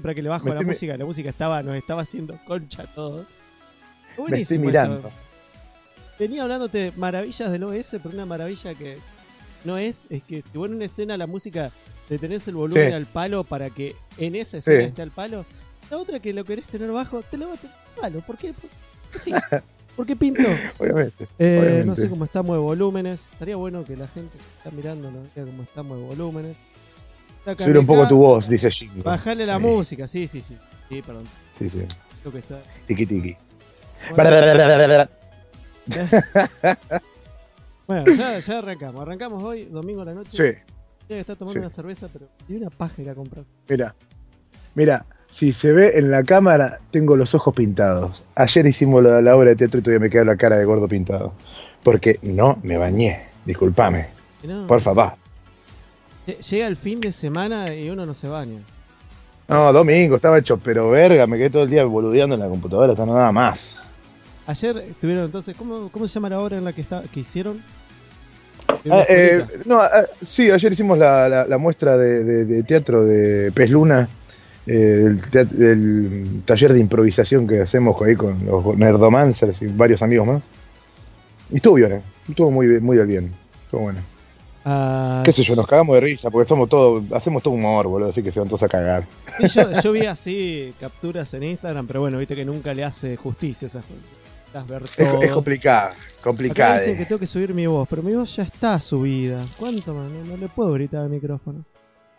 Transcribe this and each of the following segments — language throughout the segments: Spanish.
Para que le bajo Me la mi- música, la música estaba, nos estaba haciendo concha todo. Me estoy Buenísimo mirando. eso. Venía hablándote de maravillas del OS, pero una maravilla que no es, es que si vos en una escena la música le tenés el volumen Sí. al palo para que en esa escena Sí. esté al palo, la otra que lo querés tener bajo, te lo va a tener al palo. ¿Por qué? ¿Por qué sí? ¿Por qué pinto? Obviamente. Eh, Obviamente. no sé cómo estamos de volúmenes. Estaría bueno que la gente que está mirando nos diga cómo estamos de volúmenes. Está Subir un poco tu voz, dice Jingo. Bajale la Sí. música, sí, sí, sí. Sí, perdón. Sí, sí. Creo que está. Tiki tiki. Bueno, bueno, ya, ya arrancamos. Arrancamos hoy, domingo a la noche. Sí, Ya está tomando sí. una cerveza, pero. Y una paja ir a comprar. mira. Mira, si se ve en la cámara, tengo los ojos pintados. Ayer hicimos la, la obra de teatro y todavía me queda la cara de gordo pintado. Porque no me bañé. Disculpame. No, Por favor. Lle- Llega el fin de semana y uno no se baña. No, domingo, estaba hecho, pero verga, me quedé todo el día boludeando en la computadora, hasta nada más. Ayer estuvieron entonces. ¿Cómo, cómo se llama la obra en la que, está, que hicieron? Ah, eh, no, ah, sí, ayer hicimos la, la- la muestra de, de- de teatro de Pez Luna, eh, del, taller de improvisación que hacemos ahí con los Nerdomancers y varios amigos más. Y estuvo bien, eh, estuvo muy, bien- muy del bien, estuvo bueno. Ah, Qué sé yo, nos cagamos de risa porque somos todos, hacemos todo humor, boludo, así que se van todos a cagar. Yo, yo vi así capturas en Instagram, pero bueno, viste que nunca le hace justicia esas Es, todo. es complicado, Acá complicado. dicen que tengo que subir mi voz, pero mi voz ya está subida. ¿Cuánto más? No, no le puedo gritar al micrófono.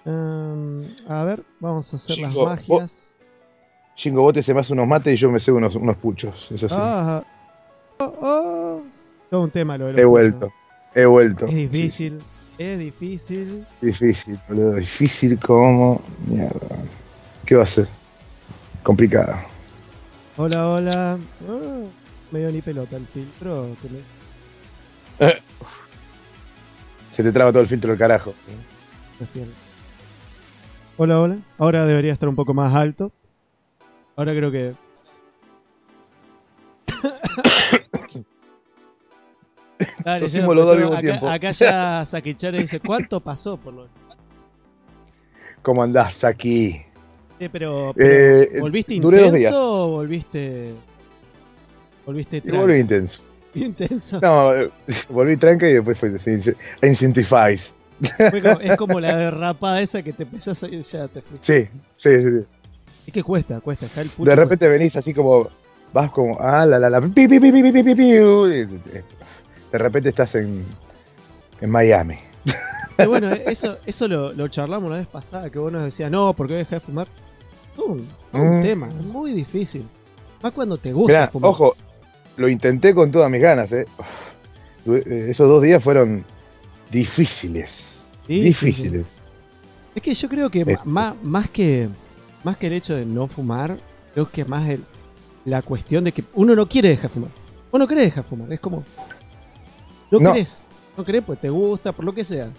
Em, a ver, vamos a hacer las magias. Vos te se me hace unos mates y yo me cebo unos, unos puchos, eso sí. Ah, oh, oh. Todo un tema lo de los he puchos. vuelto, he vuelto. Es Sí, difícil, es difícil. difícil, boludo, difícil como... Mierda. ¿Qué va a ser? Complicado. Hola, hola. Ah, me dio ni pelota el filtro. Se te traba todo el filtro del carajo. Hola, hola. Ahora debería estar un poco más alto. Ahora creo que. Dale, ya los dos al mismo acá, tiempo. Acá ya Sakichara dice: ¿Cuánto pasó por lo.? ¿Cómo andás aquí? Eh, pero, Eh, pero, ¿Volviste duré dos intenso días. o volviste. Volviste Y tranqui? volví intenso. intenso? No, eh, volví tranca y después fue Incentivize. Como- es como la derrapada esa que te empezás a. Ya te fuiste. Sí, sí, sí. sí. Es que cuesta, cuesta. Acá el De repente venís así como, vas como, ah, la, la, la, pi, pi, pi, pi, pi, pi, pi, pi, y de repente estás en, en Miami. Pero bueno, eso, eso lo, lo charlamos la vez pasada, que vos nos decías, no, porque dejar de fumar. Un, un Mm. tema, es muy difícil. Más cuando te gusta Mirá, fumar. ojo, lo intenté con todas mis ganas, ¿eh? Uf, eh, esos dos días fueron difíciles. Sí, difíciles. Es que yo creo que Este. más, más que más que el hecho de no fumar, creo que más el, la cuestión de que uno no quiere dejar de fumar. Vos no querés dejar de fumar, es como. No, No. querés. No querés, pues te gusta, por lo que sea.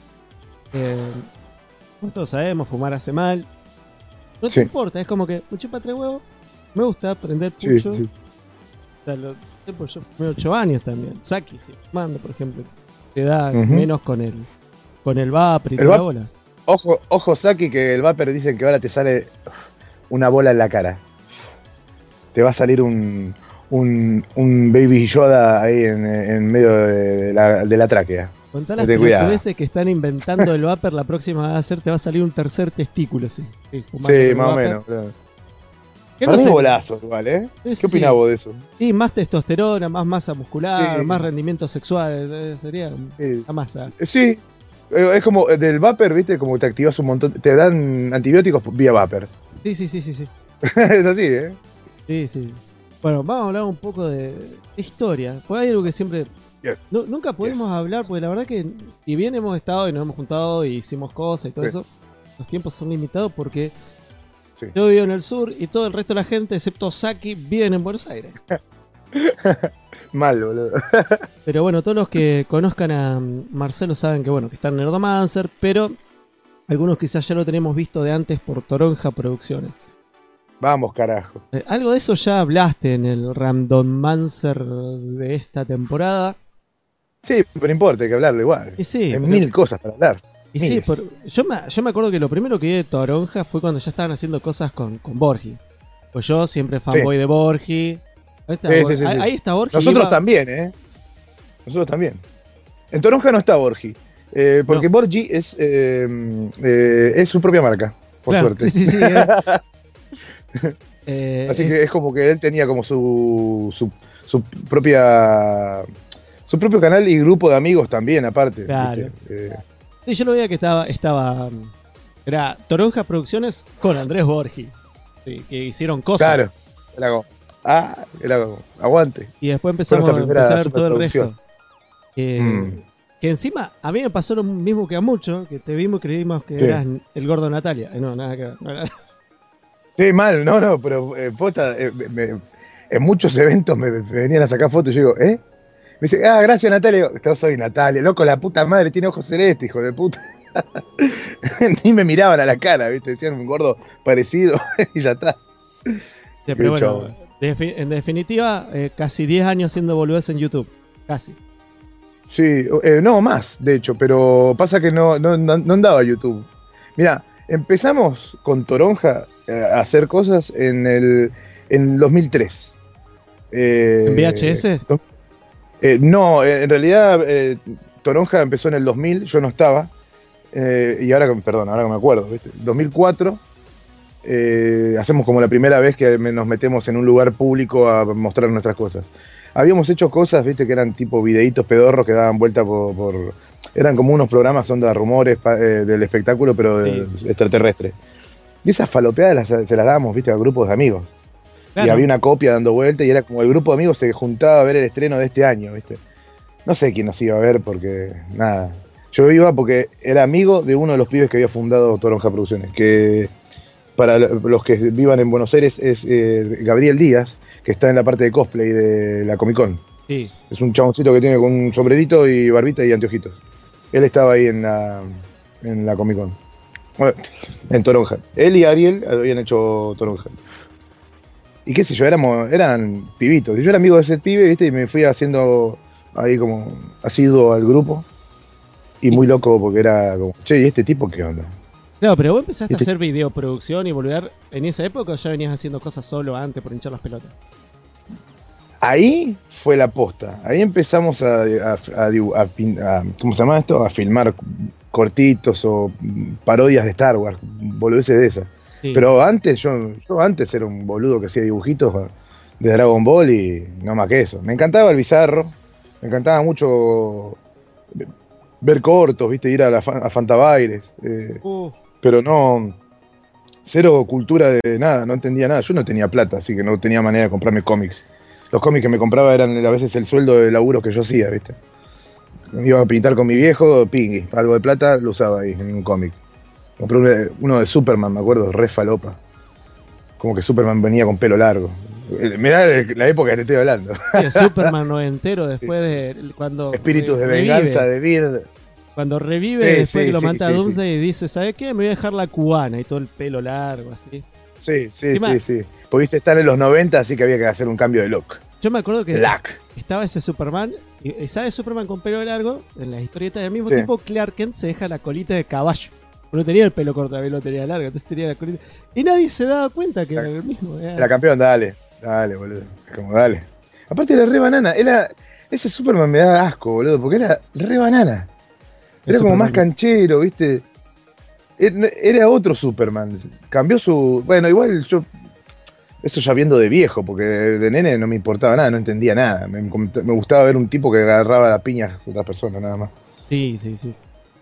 Eh, nosotros todos sabemos, fumar hace mal. No te Sí. importa, es como que me chupa tres huevos. Me gusta prender Sí, pucho. sí. O sea, lo- pues yo fumé 8 años también. Saki, sí. Mando, por ejemplo. Te da menos con el, con el vapor y El toda la vap- bola. Ojo, ojo, Saki, que el vapor dicen que ahora te sale una bola en la cara. Te va a salir un, un, un baby Yoda ahí en, en medio de la, de la tráquea. Contá las Ten cuidado. veces que están inventando el vapor, la próxima va a ser, te va a salir un tercer testículo, sí. Sí, más o menos. claro. Para no mí bolazo, igual, ¿eh? ¿Qué opinás sí. vos de eso? Sí, más testosterona, más masa muscular, Sí. más rendimiento sexual, eh, sería Sí. la masa. Sí, eh, es como eh, del vapor, ¿viste? Como te activas un montón. Te dan antibióticos vía vapor. Sí, sí, sí, sí, sí. es así, ¿eh? Sí, sí. Bueno, vamos a hablar un poco de, de historia. Pues hay algo que siempre Yes. Nunca podemos Yes. hablar, porque la verdad que si bien hemos estado y nos hemos juntado y hicimos cosas y todo Sí. eso, los tiempos son limitados porque Sí. yo vivo en el sur y todo el resto de la gente, excepto Saki, viven en Buenos Aires. Mal, boludo. Pero bueno, todos los que conozcan a Marcelo saben que bueno, que está en Nerdomancer, pero algunos quizás ya lo tenemos visto de antes por Toronja Producciones. Vamos, carajo. Eh, algo de eso ya hablaste en el Randomancer de esta temporada. Sí, pero no importa, hay que hablarlo igual. Y sí, hay pero- mil cosas para hablar. Y sí, por- yo, me, yo me acuerdo que lo primero que vi de Toronja fue cuando ya estaban haciendo cosas con, con Borgi. Pues yo siempre fanboy de Borgi. Ahí está, Sí, Borgi. sí, sí, ahí, sí. ahí está Borgi. Nosotros iba- también, ¿eh? Nosotros también. En Toronja no está Borgi. eh, porque No. Borgi es, eh, eh, es su propia marca, por Claro, suerte. Sí, sí, sí. eh. Eh, Así que es como que él tenía como su, su, su propia su propio canal y grupo de amigos también, aparte. Claro. ¿viste? Eh, Sí, yo lo veía que estaba, estaba. um, Era Toronja Producciones con Andrés Borgi. Sí, que hicieron cosas. claro. Era como, ah, era como, aguante. Y después empezamos a ver todo el resto. Que, Mm. que encima, a mí me pasó lo mismo que a muchos, que te vimos y creímos que Sí. eras el gordo Natalia. Eh, No, nada que ver. no Sí, mal, no, no, pero eh, posta, eh, me- en muchos eventos me, me venían a sacar fotos y yo digo, ¿eh? Me dice, ah, gracias Natalia. Digo, yo soy Natalia, loco, la puta madre tiene ojos celestes, hijo de puta. Ni me miraban a la cara, ¿viste? Decían un gordo parecido y ya está. Sí, pero bueno, en definitiva, eh, casi 10 años haciendo boludez en YouTube. Casi. Sí, eh, no, más, de hecho, pero pasa que no, no, no- no andaba YouTube. Mira, empezamos con Toronja eh, a hacer cosas en el en 2003. Eh, ¿En VHS? eh, no, en realidad eh, Toronja empezó en el 2000, yo no estaba. y ahora, perdón, ahora que me acuerdo, ¿viste? 2004 eh, hacemos como la primera vez que nos metemos en un lugar público a mostrar nuestras cosas. Habíamos hecho cosas, viste, que eran tipo videitos pedorros que daban vuelta por... por- eran como unos programas onda rumores pa- eh, del espectáculo, pero de- extraterrestre. Y esas falopeadas las- se las dábamos, viste, a grupos de amigos. Y había una copia dando vuelta y era como el grupo de amigos se juntaba a ver el estreno de este año, ¿viste? No sé quién nos iba a ver porque, nada. Yo iba porque era amigo de uno de los pibes que había fundado Toronja Producciones, que para los que vivan en Buenos Aires es eh, Gabriel Díaz, que está en la parte de cosplay de la Comic Con. Sí. Es un chaboncito que tiene con un sombrerito y barbita y anteojitos. Él estaba ahí en la, en la Comic Con. Bueno, en Toronja. Él y Ariel habían hecho Toronja. Y qué sé yo, éramos, eran pibitos. Y yo era amigo de ese pibe, ¿viste? Y me fui haciendo ahí como asiduo al grupo. Y muy loco porque era como, che, ¿y este tipo qué onda? Claro, pero vos empezaste a hacer videoproducción y volver en esa época o ya venías haciendo cosas solo antes por hinchar las pelotas. Ahí fue la posta. Ahí empezamos a, a- a ¿cómo se llama esto? A filmar cortitos o mm, parodias de Star Wars, boludeces de esas. Sí. Pero antes, yo, yo antes era un boludo que hacía dibujitos de Dragon Ball y no más que eso. Me encantaba el bizarro, me encantaba mucho ver cortos, viste, ir a, la, a Fantabaires, eh, Uh, pero no, cero cultura de nada, no entendía nada. Yo no tenía plata, así que no tenía manera de comprarme cómics. Los cómics que me compraba eran a veces el sueldo de laburos que yo hacía, viste. Iba a pintar con mi viejo, pingui, algo de plata lo usaba ahí en un cómic. Compré uno- de Superman, me acuerdo, re falopa. Como que Superman venía con pelo largo. Eh, Mirá la época que te estoy hablando. sí, Superman noventero después de cuando Espíritus de revive. venganza, de vida. Cuando revive Sí, después sí, que lo mata sí, Doomsday y dice, ¿sabes qué? Me voy a dejar la cubana y todo el pelo largo así. Sí, sí, Encima- sí, sí. Pudiste estar en los 90, así que había que hacer un cambio de look. Yo me acuerdo que Black. estaba ese Superman, y y ¿sabes Superman con pelo largo? En la historieta del mismo Sí. tiempo Clark Kent se deja la colita de caballo. No tenía el pelo corto, también lo tenía largo, entonces tenía la colita. Y nadie se daba cuenta que era el mismo. era- La campeón, dale. Dale, boludo. Como dale. Aparte era re banana. Era, ese Superman me daba asco, boludo, porque era re banana. Era como más canchero, ¿viste? Era otro Superman. Cambió su. Bueno, igual yo. Eso ya viendo de viejo, porque de, nene no me importaba nada, no entendía nada. Me, me gustaba ver un tipo que agarraba las piñas a otras personas, nada más. Sí, sí, sí.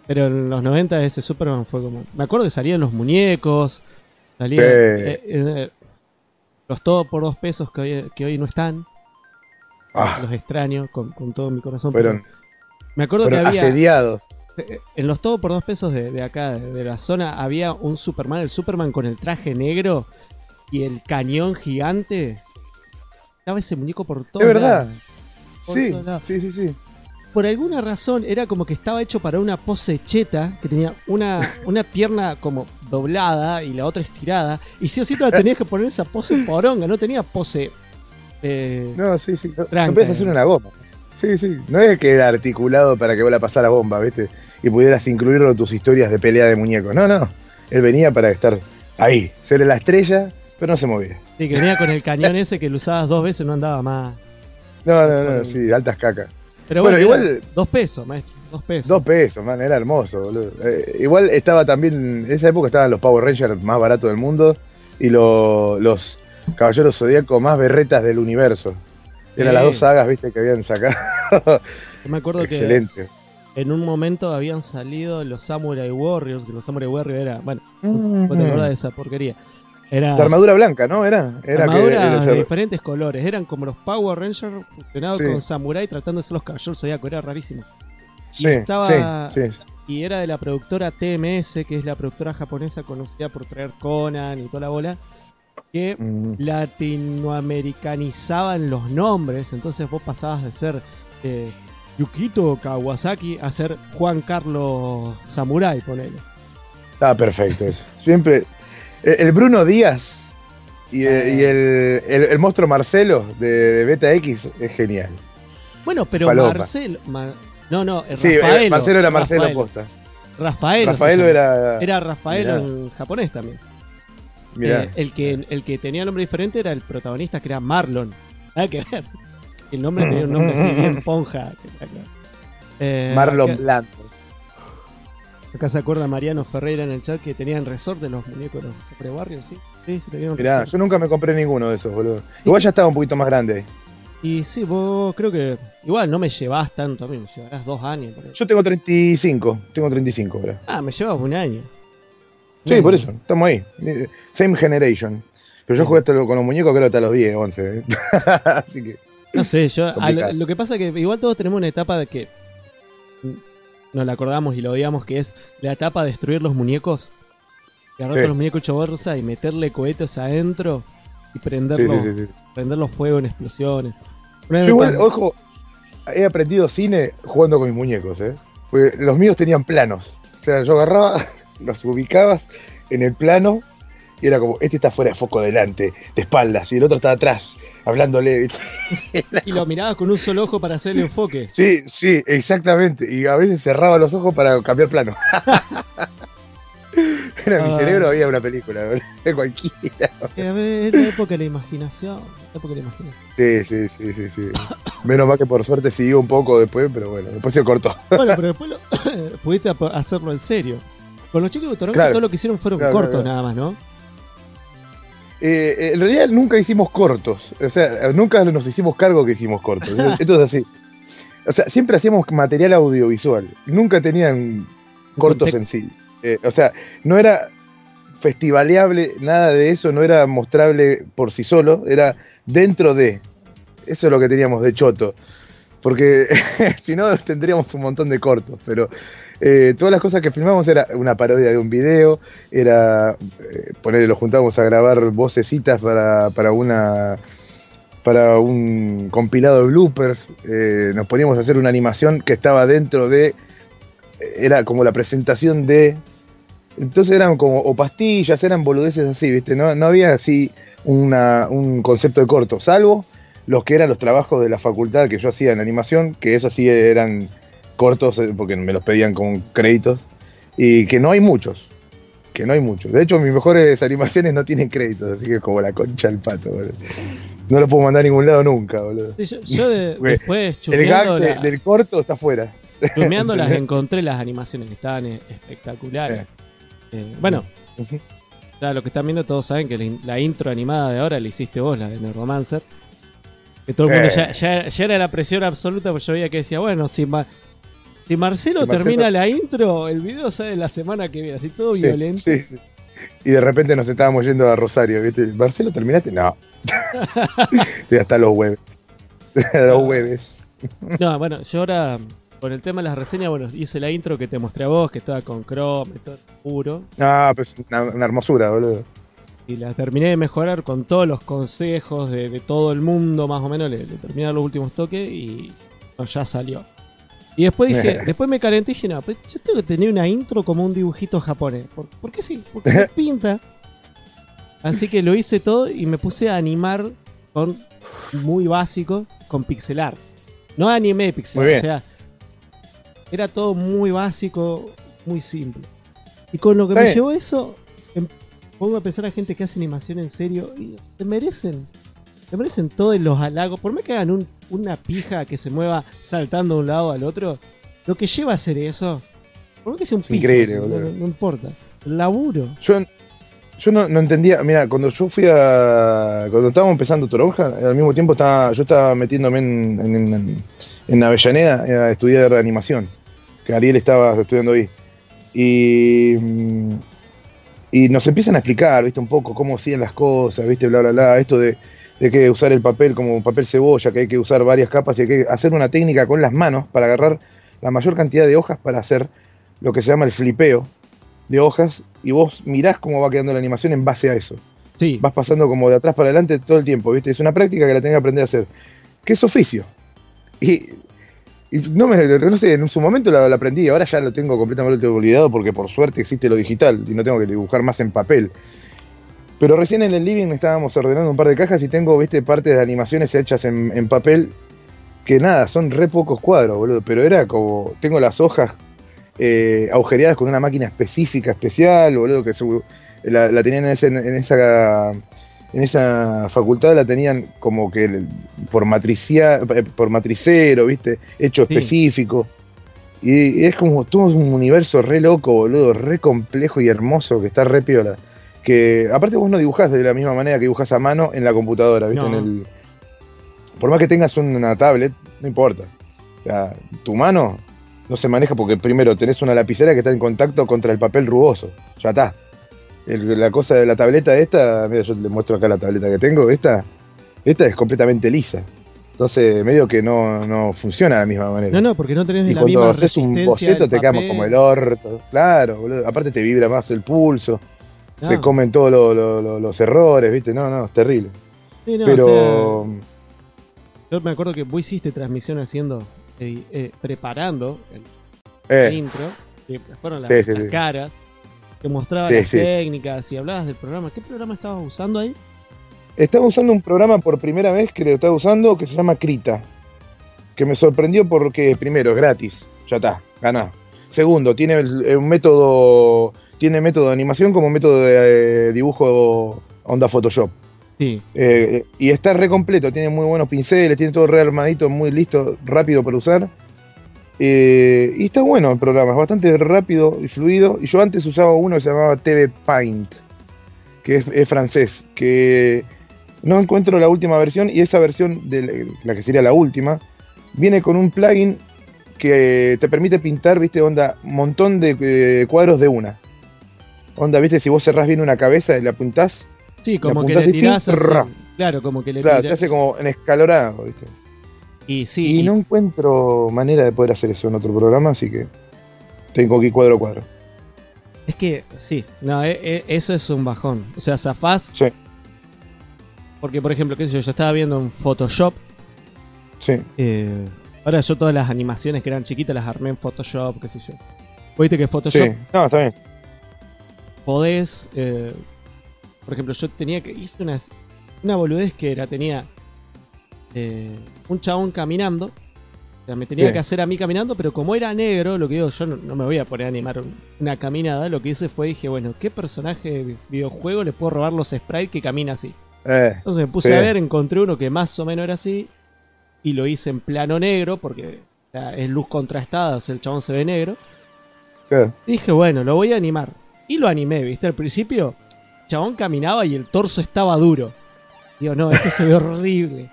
Pero en los 90 ese Superman fue como... Me acuerdo que salían los muñecos, salían Sí. eh, eh, los todo por dos pesos que hoy, que hoy no están. Ah, Los extraño con, con todo mi corazón. fueron pero Me acuerdo fueron que había... asediados. Eh, En los todo por dos pesos de, de acá, de, de la zona, había un Superman, el Superman con el traje negro y el cañón gigante. Estaba ese muñeco por todo. Es verdad. Sí, sí, sí, sí. Por alguna razón era como que estaba hecho para una pose cheta, que tenía una, una pierna como doblada y la otra estirada. Y sí o sí te la tenías que poner esa pose poronga, no tenía pose. eh, No, sí, sí. No, no podías hacer una goma. Sí, sí. No es que era articulado para que vos la pasara bomba, ¿viste? Y pudieras incluirlo en tus historias de pelea de muñecos. No, no. Él venía para estar ahí, ser la estrella, pero no se movía. Sí, que venía con el cañón ese que lo usabas dos veces, no andaba más. No, no, no, sí, altas cacas. Pero bueno, igual. Dos pesos, maestro. Dos pesos. Dos pesos, man, era hermoso, boludo. Eh, igual estaba también. En esa época estaban los Power Rangers más baratos del mundo y los Caballeros Zodíacos más berretas del universo. Eran las dos sagas, viste, que habían sacado. me acuerdo Excelente. que en un momento habían salido los Samurai Warriors, que los Samurai Warriors era, bueno, ¿vos te acordás de esa porquería? Era la armadura blanca, ¿no? Era, era armadura de diferentes colores. Eran como los Power Rangers fusionados con Samurai tratando de ser los caballeros zodíacos. Era rarísimo. Sí, estaba, sí, Y era de la productora TMS, que es la productora japonesa conocida por traer Conan y toda la bola. Que mm. latinoamericanizaban los nombres. Entonces vos pasabas de ser eh, Yukito Kawasaki a ser Juan Carlos Samurai, ponele. Está perfecto eso. Siempre el Bruno Díaz y, el, el, monstruo Marcelo de, Beta X es genial. Bueno, pero Marcelo. no, no, sí, eh, Marcelo era Marcelo Posta. Rafael. Rafael era. Era Rafael en japonés también. Eh, el, que, el que tenía nombre diferente era el protagonista, que era Marlon. Nada que ver. El nombre tenía un nombre así bien ponja. Eh, Marlon Blanco. Acá se acuerda Mariano Ferreira en el chat que tenían resort de los muñecos de los ¿sí? Sí, sí, Mirá, yo nunca me compré ninguno de esos, boludo. Igual ya estaba un poquito más grande. Y sí, vos creo que igual no me llevas tanto a mí, me llevarás dos años. Yo tengo 35, tengo 35 ahora. Ah, me llevas un año. Sí, por eso, estamos ahí. Same generation. Pero yo jugué con los muñecos creo hasta los 10, 11. ¿eh? Así que... No sé, yo lo que pasa es que igual todos tenemos una etapa de que nos la acordamos y lo veíamos, que es la etapa de destruir los muñecos. Agarrar los muñecos hecho bolsa y meterle cohetes adentro y prenderlos, prenderlos fuego en explosiones. Yo igual, ojo, he aprendido cine jugando con mis muñecos, ¿eh? los míos tenían planos. O sea, yo agarraba, los ubicabas en el plano y era como, este está fuera de foco delante, de espaldas, y el otro está atrás, hablándole. y lo mirabas con un solo ojo para hacer el enfoque. Sí, sí, exactamente. Y a veces cerraba los ojos para cambiar plano. Era mi ah. cerebro había una película, de cualquiera. Ver, la época de la imaginación. época de la imaginación. Sí, sí, sí, sí, sí. Menos mal que por suerte siguió un poco después, pero bueno, después se cortó. Bueno, pero después pudiste hacerlo en serio. Con los chicos de Toronto todo lo que hicieron fueron cortos nada más, ¿no? Eh, en realidad nunca hicimos cortos. O sea, nunca nos hicimos cargo que hicimos cortos. Esto es así. O sea, siempre hacíamos material audiovisual. Nunca tenían cortos en sí. Eh, o sea, no era festivaleable, nada de eso, no era mostrable por sí solo, era dentro de. Eso es lo que teníamos de choto. Porque si no tendríamos un montón de cortos, pero eh, todas las cosas que filmamos era una parodia de un video, era eh, ponerle, lo juntábamos a grabar vocecitas para, para una para un compilado de bloopers, eh, nos poníamos a hacer una animación que estaba dentro de, era como la presentación de, entonces eran como, o pastillas, eran boludeces así, ¿viste? No, no había así una, un concepto de corto, salvo los que eran los trabajos de la facultad que yo hacía en animación, que eso sí eran cortos, eh, porque me los pedían con créditos, y que no hay muchos. Que no hay muchos. De hecho, mis mejores animaciones no tienen créditos, así que es como la concha del pato, boludo. No lo puedo mandar a ningún lado nunca, boludo. yo, después El gag del corto está fuera. Chumeando las encontré las animaciones que estaban eh, espectaculares. Eh, bueno, ya lo que están viendo todos saben que la, intro animada de ahora la hiciste vos, la de Neuromancer. Que todo el mundo ya, ya, era la presión absoluta, porque yo veía que decía, bueno, si, si Marcelo, termina la intro, el video sale la semana que viene, así todo violento. Y de repente nos estábamos yendo a Rosario, ¿viste? Marcelo, ¿terminaste? No. hasta los jueves. los jueves. no, bueno, yo ahora, con el tema de las reseñas, bueno, hice la intro que te mostré a vos, que estaba con Chrome, todo puro. Ah, pues una, hermosura, boludo. Y la terminé de mejorar con todos los consejos de, todo el mundo, más o menos, le, le terminé los últimos toques y ya salió. Y después dije, después me calenté y dije, no, pero yo tengo que tener una intro como un dibujito japonés. ¿Por, qué sí? Porque me pinta. Así que lo hice todo y me puse a animar con muy básico, con pixelar. No anime pixel, o sea, era todo muy básico, muy simple. Y con lo que me llevó eso, em, pongo a pensar a gente que hace animación en serio y te merecen. Te merecen todos los halagos. Por más que hagan una pija que se mueva saltando de un lado al otro, lo que lleva a hacer eso, por más que sea un pija, no, importa. El laburo. Yo, yo no, entendía, mira, cuando yo fui a. Cuando estábamos empezando Toronja, al mismo tiempo estaba, yo estaba metiéndome en, en, en Avellaneda a estudiar animación, que Ariel estaba estudiando ahí. Y, y nos empiezan a explicar, viste, un poco cómo hacían las cosas, viste, bla, bla, bla, esto de, de que usar el papel como papel cebolla, que hay que usar varias capas y hay que hacer una técnica con las manos para agarrar la mayor cantidad de hojas para hacer lo que se llama el flipeo, de hojas y vos mirás cómo va quedando la animación en base a eso. Sí. Vas pasando como de atrás para adelante todo el tiempo, ¿viste? Es una práctica que la tenés que aprender a hacer. Que es oficio. Y, no, me, no sé, en su momento la, aprendí, ahora ya lo tengo completamente olvidado porque por suerte existe lo digital y no tengo que dibujar más en papel. Pero recién en el living estábamos ordenando un par de cajas y tengo, viste, partes de animaciones hechas en, en papel que nada, son re pocos cuadros, boludo. Pero era como, tengo las hojas eh, agujereadas con una máquina específica, especial, boludo, que la, tenían en, esa en esa facultad la tenían como que por matricia, eh, por matricero, ¿viste? Hecho específico. Y, es como todo un universo re loco, boludo, re complejo y hermoso, que está re piola. Que aparte vos no dibujás de la misma manera que dibujás a mano en la computadora, ¿viste? En el, por más que tengas una tablet, no importa. O sea, tu mano no se maneja porque primero tenés una lapicera que está en contacto contra el papel rugoso. Ya está. la cosa de la tableta esta, mira, yo le muestro acá la tableta que tengo, esta, esta es completamente lisa. Entonces, medio que no, funciona de la misma manera. No, no, porque no tenés y la cuando haces un boceto te quedamos como el orto. Claro, boludo. Aparte te vibra más el pulso. Se comen todos los errores, ¿viste? No, no, es terrible. Pero. yo me acuerdo que vos hiciste transmisión haciendo eh, eh, preparando el, eh. intro, que fueron las, caras, que mostraba las técnicas y hablabas del programa. ¿Qué programa estabas usando ahí? Estaba usando un programa por primera vez que lo estaba usando que se llama Krita. Que me sorprendió porque, primero, es gratis. Ya está, ganá. Segundo, tiene un método. Tiene método de animación como método de dibujo onda Photoshop. Eh, y está re completo, tiene muy buenos pinceles, tiene todo re armadito, muy listo, rápido para usar. Eh, y está bueno el programa, es bastante rápido y fluido. Y yo antes usaba uno que se llamaba TV Paint, que es, francés, que no encuentro la última versión y esa versión, de la que sería la última, viene con un plugin que te permite pintar, viste, onda, un montón de eh, cuadros de una. Onda, viste, si vos cerrás bien una cabeza y la pintás, Sí, como que le tirás Claro, como que le Claro, te hace como en escalorado, ¿viste? Y sí. Y, no encuentro manera de poder hacer eso en otro programa, así que tengo que ir cuadro a cuadro. Es que, sí, no, e, e, eso es un bajón. O sea, zafás. Sí. Porque, por ejemplo, qué sé yo, yo estaba viendo en Photoshop. Sí. Eh, ahora yo todas las animaciones que eran chiquitas las armé en Photoshop, qué sé yo. ¿Viste que Photoshop? Sí, no, está bien. Podés eh, por ejemplo, yo tenía que. Hice una, una boludez que era, tenía eh, un chabón caminando. O sea, me tenía que hacer a mí caminando, pero como era negro, lo que digo, yo no, me voy a poner a animar una caminada. Lo que hice fue, dije, bueno, ¿qué personaje de videojuego le puedo robar los sprites que camina así? Eh, Entonces me puse a ver, encontré uno que más o menos era así. Y lo hice en plano negro, porque es luz contrastada, o sea, el chabón se ve negro. dije, bueno, lo voy a animar. Y lo animé, ¿viste? Al principio chabón caminaba y el torso estaba duro. Digo, no, esto se ve horrible.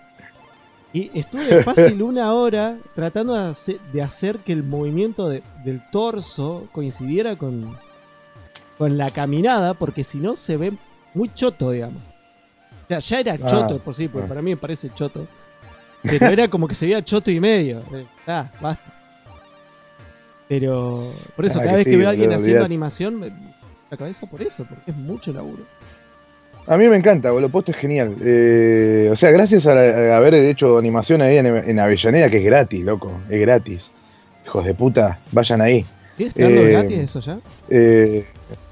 Y estuve fácil una hora tratando de hacer, que el movimiento del torso coincidiera con, con la caminada, porque si no se ve muy choto, digamos. O sea, ya era ah, choto por sí, porque ah. para mí me parece choto. Pero era como que se veía choto y medio. Ah, basta. Pero por eso, cada vez que veo a alguien haciendo animación, la cabeza por eso, porque es mucho laburo. A mí me encanta, lo posto es genial. Eh, o sea, gracias a, haber hecho animación ahí en, Avellaneda, que es gratis, loco, es gratis. Hijos de puta, vayan ahí. ¿Está eh, gratis eso ya? Eh,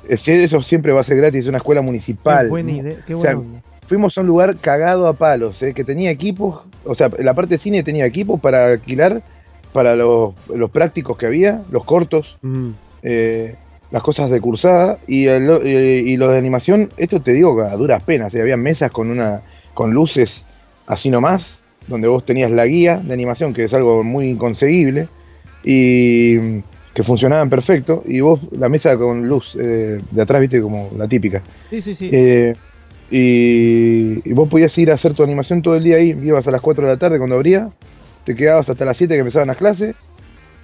eso siempre va a ser gratis, es una escuela municipal. Qué buena idea, qué buena fuimos a un lugar cagado a palos, ¿eh? que tenía equipos, o sea, la parte de cine tenía equipos para alquilar para los, prácticos que había, los cortos, mm. eh, las cosas de cursada y, y, los de animación, esto te digo a duras penas, ¿eh? había mesas con, una, con luces así nomás, donde vos tenías la guía de animación, que es algo muy inconseguible, y que funcionaban perfecto, y vos la mesa con luz eh, de atrás, viste, como la típica. Sí, sí, sí. Eh, y, vos podías ir a hacer tu animación todo el día ahí, ibas a las 4 de la tarde cuando abría, te quedabas hasta las 7 que empezaban las clases,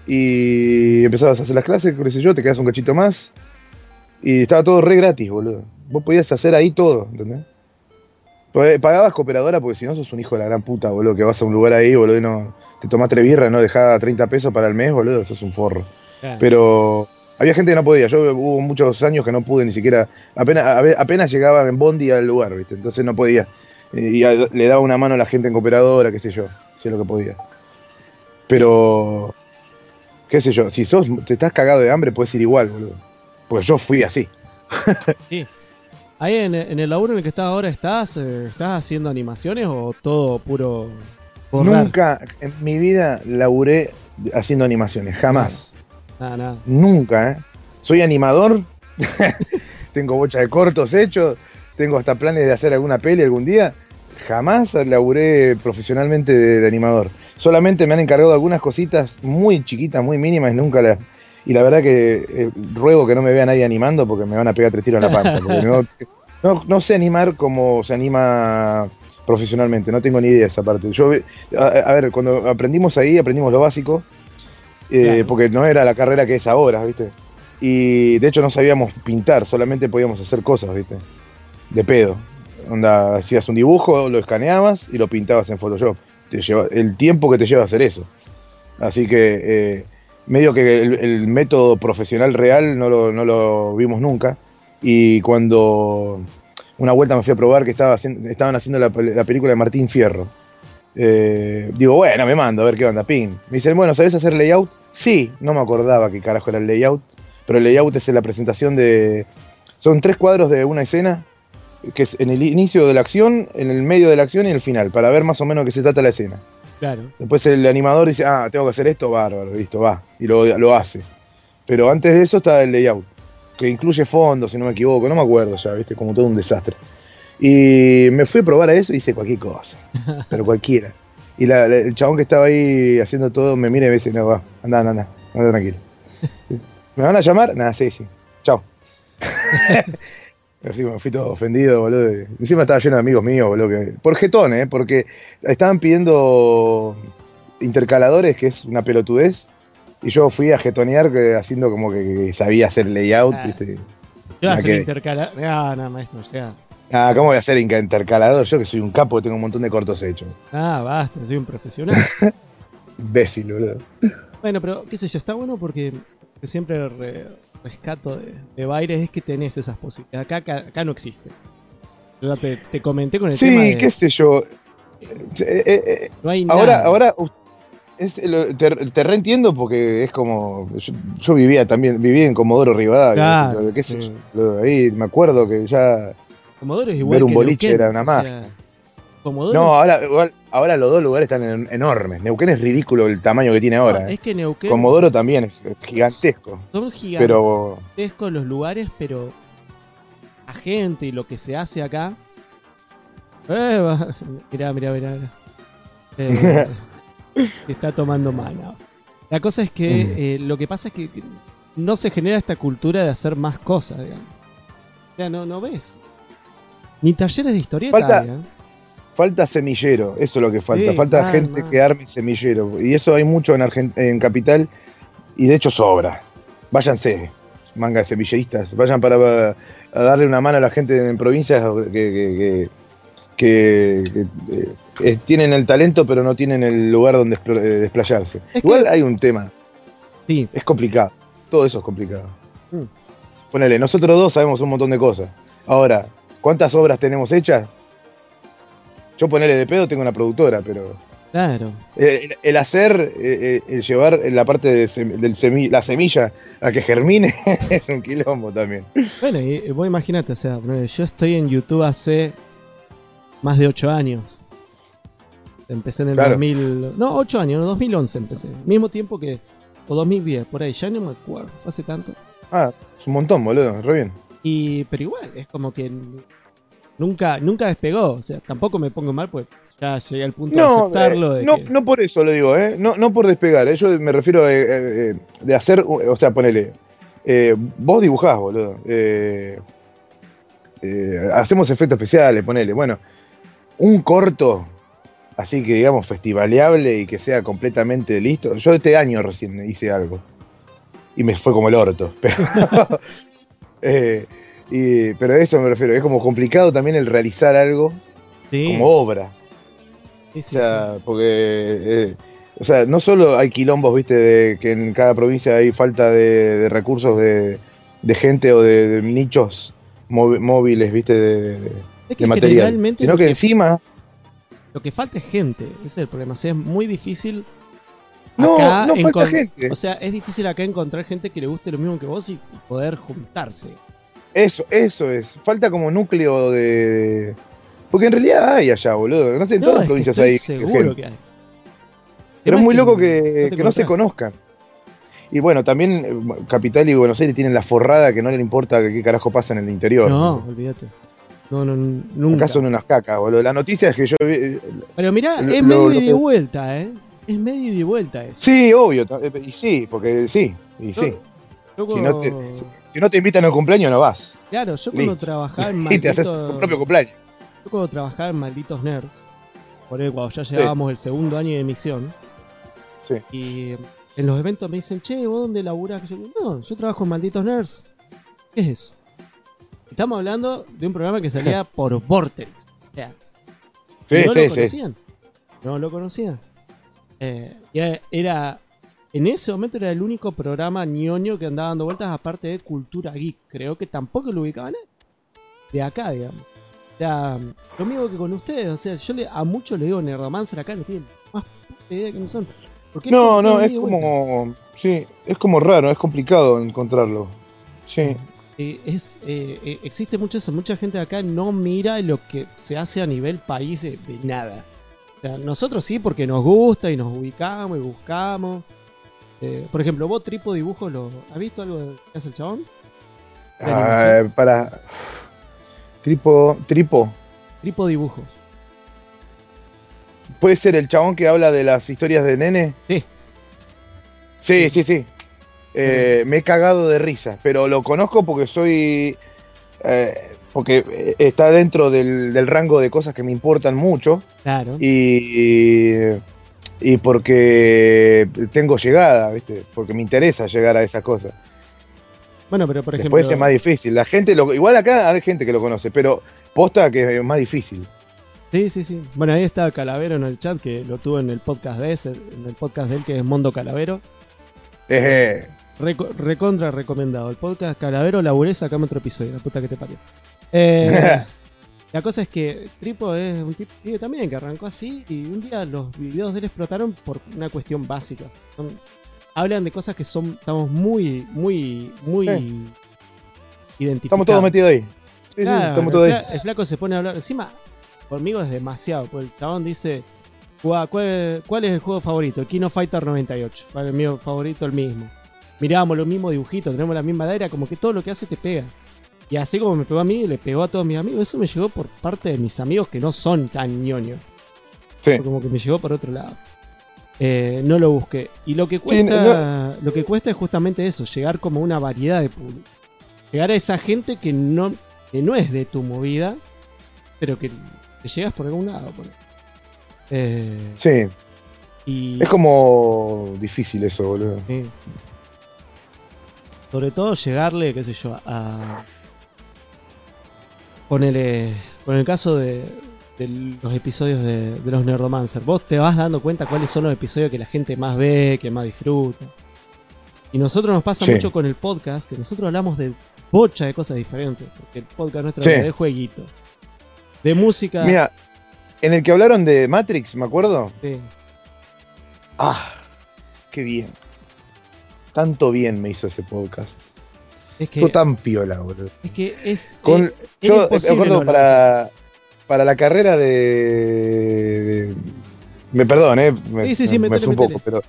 y empezabas a hacer las clases, qué sé yo, te quedabas un cachito más, y estaba todo re gratis, boludo. Vos podías hacer ahí todo, ¿entendés? Pagabas cooperadora porque si no sos un hijo de la gran puta, boludo, que vas a un lugar ahí, boludo, y no te tomás tres birras, no dejás 30 pesos para el mes, boludo, sos un forro. Pero había gente que no podía. Yo hubo muchos años que no pude ni siquiera. Apenas, apenas llegaba en Bondi al lugar, ¿viste? Entonces no podía. Y le daba una mano a la gente en cooperadora, qué sé yo. Hacía lo que podía. Pero. Qué sé yo. Si sos, te estás cagado de hambre, puedes ir igual, boludo. Porque yo fui así. sí. Ahí en, el laburo en el que estás ahora, ¿estás, eh, ¿estás haciendo animaciones o todo puro... Nunca en mi vida laburé haciendo animaciones, jamás. Nunca, ¿eh? Soy animador, tengo bocha de cortos hechos, tengo hasta planes de hacer alguna peli algún día. Jamás laburé profesionalmente de, animador. Solamente me han encargado algunas cositas muy chiquitas, muy mínimas, nunca las... Y la verdad que eh, ruego que no me vea nadie animando porque me van a pegar tres tiros en la panza. no, sé animar como se anima profesionalmente, no tengo ni idea de esa parte. Yo, a ver, cuando aprendimos ahí, aprendimos lo básico, eh, porque no era la carrera que es ahora, ¿viste? Y de hecho no sabíamos pintar, solamente podíamos hacer cosas, ¿viste? De pedo. Hacías un dibujo, lo escaneabas y lo pintabas en Photoshop. Te el tiempo que te lleva a hacer eso. Así que eh, medio que el, método profesional real no lo, no lo, vimos nunca. Y cuando una vuelta me fui a probar que estaba estaban haciendo la película de Martín Fierro eh, digo, bueno, me mando a ver qué onda, pin. Me dicen, bueno, ¿sabes hacer layout? Sí, no me acordaba qué carajo era el layout, pero el layout es la presentación de... Son tres cuadros de una escena, que es en el inicio de la acción, en el medio de la acción y en el final, para ver más o menos de qué se trata la escena. Claro. Después el animador dice, ah, tengo que hacer esto, bárbaro, listo, va, y lo, lo hace. Pero antes de eso está el layout, que incluye fondos, si no me equivoco, no me acuerdo ya, viste, como todo un desastre. Y me fui a probar a eso y hice cualquier cosa, pero cualquiera. Y el chabón que estaba ahí haciendo todo me mira y me dice, no, va, anda, anda, anda, anda tranquilo. ¿Me van a llamar? Nada, sí, sí. Chao. me fui todo ofendido, boludo. Encima estaba lleno de amigos míos, boludo. por jetón, ¿eh? Porque estaban pidiendo intercaladores, que es una pelotudez. Y yo fui a jetonear haciendo como que, sabía hacer layout, ah. ¿viste? Yo hacer intercalador. Ah, no, maestro, o sea. Ah, ¿cómo voy a ser intercalador? Yo que soy un capo, tengo un montón de cortos hechos. Ah, basta, soy un profesional. Imbécil, boludo. Bueno, pero qué sé yo, está bueno porque siempre rescato de, de es que tenés esas posibilidades. Acá, acá, no existe. Yo te, te, comenté con el tema Sí, qué sé yo. Eh, eh, eh, no hay ahora, nada. ahora te, te, reentiendo porque es como. Yo, vivía también, viví en Comodoro Rivadavia. qué sé yo, ahí me acuerdo que ya Comodoro es igual Ver un boliche era una magia. No, ahora, ahora los dos lugares están enormes. Neuquén es ridículo el tamaño que tiene ahora. ¿eh? Es que Neuquén. Comodoro también es gigantesco. Son gigantescos los lugares, pero a gente y lo que se hace acá. Eh, mirá, mirá, mirá. Eh, está tomando mana. La cosa es que mm. eh, lo que pasa es que no se genera esta cultura de hacer más cosas, digamos. O sea, no, no ves. Ni talleres de historieta. Falta. Falta semillero, eso es lo que falta. falta gente que arme semillero. Y eso hay mucho en, en Capital y de hecho sobra. Váyanse, manga de semilleristas. Vayan para, darle una mano a la gente en provincias que, que, eh, tienen el talento pero no tienen el lugar donde eh, desplayarse. Igual hay un tema. Sí. Es complicado. Todo eso es complicado. Mm. Ponele, nosotros dos sabemos un montón de cosas. Ahora, ¿Cuántas obras tenemos hechas? Yo ponerle de pedo tengo una productora, pero. Claro. Eh, el, hacer, eh, eh, llevar la parte de la semilla a que germine es un quilombo también. Bueno, y vos imagínate, o sea, yo estoy en YouTube hace más de 8 años. Empecé en el 2000. No, 8 años, en 2011 empecé. Mismo tiempo que. O 2010, por ahí, ya no me acuerdo, hace tanto. Ah, es un montón, boludo, re bien. Y, pero igual, es como que nunca, nunca despegó. O sea, tampoco me pongo mal, pues ya llegué al punto de aceptarlo. Eh, no, no por eso lo digo, ¿eh? No, no por despegar, ¿eh? yo me refiero a, eh, de hacer, o sea, ponele. vos dibujás, boludo. hacemos efectos especiales, ponele. Bueno, un corto, así que digamos festivaleable y que sea completamente listo. Yo este año recién hice algo y me fue como el orto. Pero, y, pero a eso me refiero, es como complicado también el realizar algo como obra o sea, porque. Eh, o sea, no solo hay quilombos, viste, de que en cada provincia hay falta de, recursos de, gente o de, nichos móviles, viste, de, material. Sino que, encima. Lo que falta es gente, ese es el problema. O sea, es muy difícil. No, no falta gente. O sea, es difícil acá encontrar gente que le guste lo mismo que vos y poder juntarse. Eso, eso es. Falta como núcleo de porque en realidad hay allá, boludo. No sé, en todas las provincias hay. Seguro que hay. Pero es muy loco que, no, se conozcan. Y bueno, también eh, Capital y Buenos Aires tienen la forrada que no le importa qué carajo pasa en el interior. No, olvídate. No, no, nunca. Acá son unas cacas, boludo. La noticia es que yo. Eh, Pero mirá, es medio de vuelta, ¿eh? Es medio de vuelta eso. Sí, obvio. Eh, y sí, porque sí. Y sí. Si, no te, si, no te, invitan al cumpleaños, no vas. Claro, yo cuando trabajaba en Y te haces tu propio cumpleaños. Yo cuando trabajaba en Malditos Nerds, por ahí cuando ya llevábamos el segundo año de emisión, sí. y en los eventos me dicen, che, ¿vos dónde laburás? Yo no, yo trabajo en Malditos Nerds. ¿Qué es eso? Estamos hablando de un programa que salía por Vortex. O sea, sí, no sí, lo conocían. No lo conocían. Eh, era, en ese momento era el único programa ñoño que andaba dando vueltas aparte de Cultura Geek. Creo que tampoco lo ubicaban de acá, digamos. O sea, lo mismo que con ustedes, o sea, yo le, a muchos le digo Nerdomancer acá, no tienen más idea que no son. no, no, es como. Sí, es como raro, es complicado encontrarlo. Sí. Eh, es, eh, eh, existe mucho eso, mucha gente de acá no mira lo que se hace a nivel país de, nada. O sea, nosotros sí, porque nos gusta y nos ubicamos y buscamos. Por ejemplo, vos Tripo Dibujo, lo, ¿has visto algo que hace el chabón? Ah, para. Tripo. Tripo. Tripo dibujo. ¿Puede ser el chabón que habla de las historias de nene? Sí. Sí, sí, sí. Eh, me he cagado de risa, pero lo conozco porque soy. Eh, porque está dentro del, rango de cosas que me importan mucho. Claro. Y, y, porque tengo llegada, ¿viste? Porque me interesa llegar a esas cosas. Bueno, pero por ejemplo. Puede ser más difícil. La gente, lo, igual acá hay gente que lo conoce, pero posta que es más difícil. Sí, sí, sí. Bueno, ahí está Calavero en el chat, que lo tuvo en el podcast de ese, en el podcast de él, que es Mondo Calavero. Eh. recontra recomendado. El podcast Calavero laburé, sacame otro episodio, la puta que te parió. Eh, la cosa es que Tripo es un tipo también que arrancó así y un día los videos de él explotaron por una cuestión básica. Son hablan de cosas que son estamos muy, muy, muy identificados. Estamos todos metidos ahí. Sí, sí, estamos todos ahí. El flaco se pone a hablar. Encima, conmigo es demasiado. Porque el chabón dice: ¿Cuál, es el juego favorito? El Kino Fighter 98. el mío favorito, el mismo. Mirábamos los mismos dibujitos, tenemos la misma era, como que todo lo que hace te pega. Y así como me pegó a mí, le pegó a todos mis amigos. Eso me llegó por parte de mis amigos que no son tan ñoños. Sí. Como que me llegó por otro lado. Eh, no lo busqué. Y lo que cuesta, lo que cuesta es justamente eso, llegar como una variedad de público. Llegar a esa gente que no, que no es de tu movida, pero que te llegas por algún lado. Eh, sí. Y, es como difícil eso, boludo. Sobre todo llegarle, qué sé yo, a... Ponerle, con el caso de, de los episodios de, los Nerdomancer. Vos te vas dando cuenta cuáles son los episodios que la gente más ve, que más disfruta. Y nosotros nos pasa mucho con el podcast, que nosotros hablamos de bocha de cosas diferentes. Porque el podcast nuestro es de jueguito. De música. Mira, en el que hablaron de Matrix, ¿me acuerdo? Sí. Ah, qué bien. Tanto bien me hizo ese podcast. Es que, tan piola, boludo. Es que es. Con, yo me acuerdo para para la carrera de, me perdón, eh, me, sí, sí, me, un poco, pero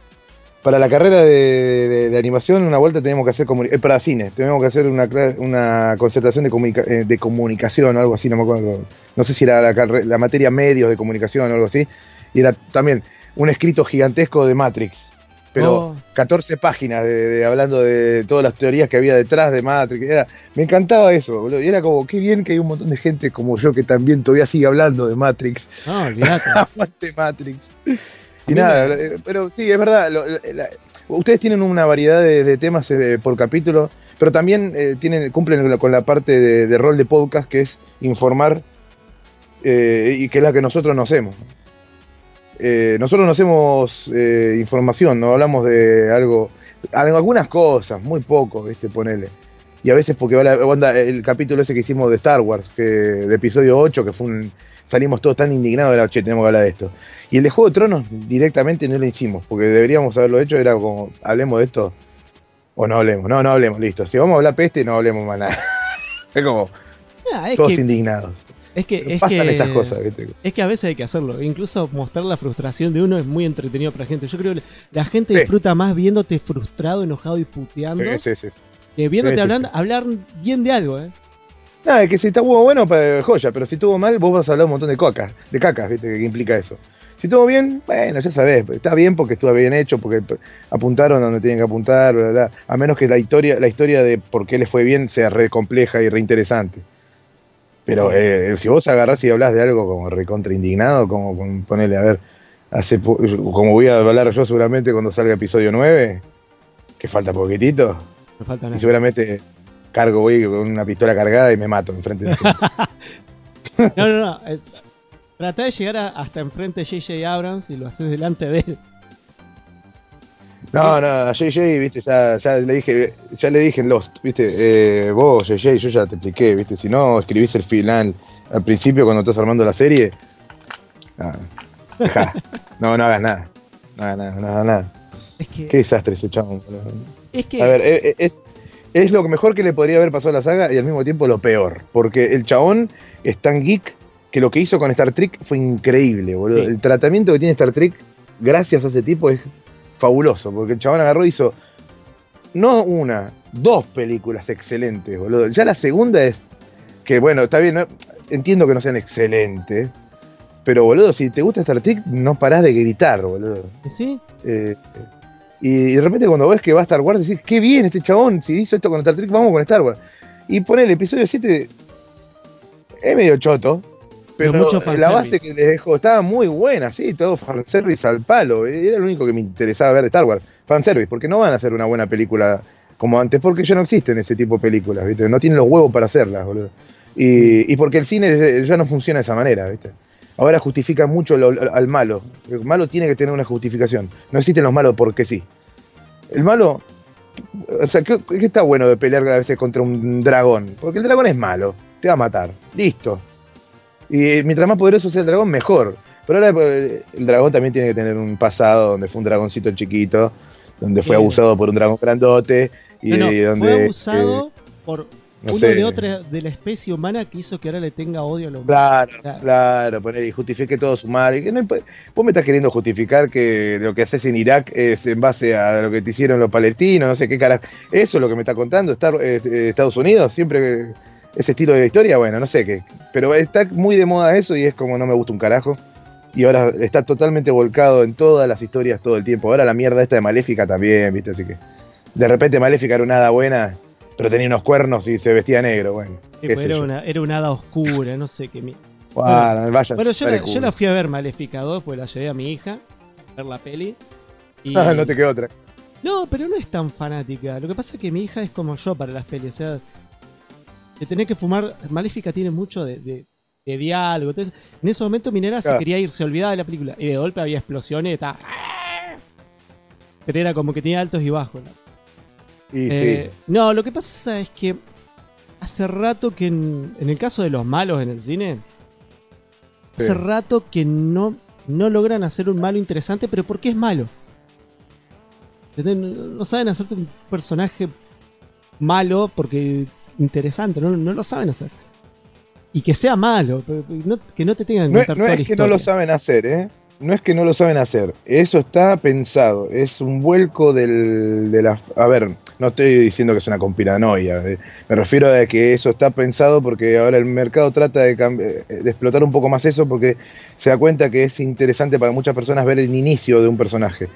para la carrera de, animación, una vuelta teníamos que hacer eh, para cine, tenemos que hacer una, una concentración de, eh, de comunicación o algo así, no me acuerdo, no sé si era la, la materia medios de comunicación o algo así, y era también un escrito gigantesco de Matrix pero 14 páginas de, hablando de todas las teorías que había detrás de Matrix. me encantaba eso, Y era como, qué bien que hay un montón de gente como yo que también todavía sigue hablando de Matrix. Ah, Aguante Matrix. Y nada, eh, pero sí, es verdad. ustedes tienen una variedad de, temas eh, por capítulo, pero también eh, tienen, cumplen con la parte de, rol de podcast que es informar y que es la que nosotros no hacemos. Eh, nosotros no hacemos eh, información, no hablamos de algo, algunas cosas, muy poco, este ponele. Y a veces porque onda, el capítulo ese que hicimos de Star Wars, que de episodio 8, que fue un, salimos todos tan indignados de la, che, tenemos que hablar de esto. Y el de Juego de Tronos directamente no lo hicimos, porque deberíamos haberlo hecho, era como, hablemos de esto, o no hablemos, no, no hablemos, listo. Si vamos a hablar peste, no hablemos más nada. es como, ah, todos indignados. Es que, es pasan esas cosas. Es que a veces hay que hacerlo. Incluso mostrar la frustración de uno es muy entretenido para la gente. Yo creo que la gente disfruta más viéndote frustrado, enojado y puteando que viéndote hablar bien de algo, ¿eh? Nada, es que si estuvo bueno, pues, joya, pero si estuvo mal, vos vas a hablar un montón de cocas, de cacas, ¿viste? ¿Qué implica eso? Si estuvo bien, bueno, ya sabés, está bien porque estuvo bien hecho, porque apuntaron donde tienen que apuntar, bla, a menos que la historia, la historia de por qué les fue bien sea re compleja y re interesante. Pero eh, si vos agarrás y hablas de algo como recontra indignado, como ponele, a ver, hace como voy a hablar yo seguramente cuando salga episodio 9, que falta poquitito. No falta nada. Y seguramente cargo, voy con una pistola cargada y me mato enfrente de la gente. no, no, no. Eh, tratá de llegar hasta enfrente de J.J. Abrams y lo haces delante de él. No, no, a JJ, viste, ya, ya le dije, ya le dije en Lost, viste, eh, vos, JJ, yo ya te expliqué, viste, si no escribís el final al principio cuando estás armando la serie, no, no, no hagas nada, no hagas nada, no hagas nada. Qué desastre ese chabón. Es que... A ver, eh, eh, es, es lo mejor que le podría haber pasado a la saga y al mismo tiempo lo peor, porque el chabón es tan geek que lo que hizo con Star Trek fue increíble, boludo. El tratamiento que tiene Star Trek gracias a ese tipo es fabuloso, porque el chabón agarró y hizo no una, dos películas excelentes, boludo. Ya la segunda es que, bueno, está bien, entiendo que no sean excelentes, pero, boludo, si te gusta Star Trek, no parás de gritar, boludo. ¿Sí? Eh, y de repente cuando ves que va a Star Wars, decís, qué bien este chabón, si hizo esto con Star Trek, vamos con Star Wars. Y pone el episodio 7, es medio choto, pero, la base que les dejó estaba muy buena, sí, todo fanservice al palo. Era lo único que me interesaba ver de Star Wars. Fanservice, porque no van a hacer una buena película como antes, porque ya no existen ese tipo de películas, ¿viste? No tienen los huevos para hacerlas, boludo. Y, porque el cine ya no funciona de esa manera, ¿viste? Ahora justifica mucho al malo. El malo tiene que tener una justificación. No existen los malos porque sí. El malo. O sea, ¿qué, qué está bueno de pelear a veces contra un dragón? Porque el dragón es malo. Te va a matar. Listo y mientras más poderoso sea el dragón, mejor. Pero ahora pues, el dragón también tiene que tener un pasado donde fue un dragoncito chiquito, donde fue abusado por un dragón grandote. Y, donde, fue abusado por uno de otra de la especie humana que hizo que ahora le tenga odio a los Claro, claro, poner y justifique todo su mal. Y que no, vos me estás queriendo justificar que lo que haces en Irak es en base a lo que te hicieron los palestinos, no sé qué cara. Eso es lo que me está contando eh, Estados Unidos, siempre ese estilo de historia, bueno, no sé qué. Pero está muy de moda eso y es como no me gusta un carajo. Y ahora está totalmente volcado en todas las historias todo el tiempo. Ahora la mierda esta de Maléfica también, ¿viste? Así que. De repente Maléfica era una hada buena, pero tenía unos cuernos y se vestía negro, bueno. era, una, era una hada oscura, no sé qué. Bueno, vaya, bueno yo, la, yo, la, fui a ver Maléfica 2, pues la llevé a mi hija a ver la peli. Y... no te quedó otra. No, pero no es tan fanática. Lo que pasa es que mi hija es como yo para las pelis. O sea, de tener que fumar. Maléfica tiene mucho de, de, diálogo. Entonces, en ese momento Minera se quería ir, se olvidaba de la película. Y de golpe había explosiones, estaba. Pero era como que tenía altos y bajos. ¿no? Y eh, No, lo que pasa es que hace rato que en, el caso de los malos en el cine, hace rato que no, no logran hacer un malo interesante, pero ¿por qué es malo? No saben hacerte un personaje malo porque interesante, no, no lo saben hacer. y que sea malo, que no te tengan que no, no es que no lo saben hacer, ¿eh? No es que no lo saben hacer, eso está pensado, es un vuelco del, de la... A ver, no estoy diciendo que es una conspiranoia, eh, me refiero a que eso está pensado porque ahora el mercado trata de, eh, de explotar un poco más eso porque se da cuenta que es interesante para muchas personas ver el inicio de un personaje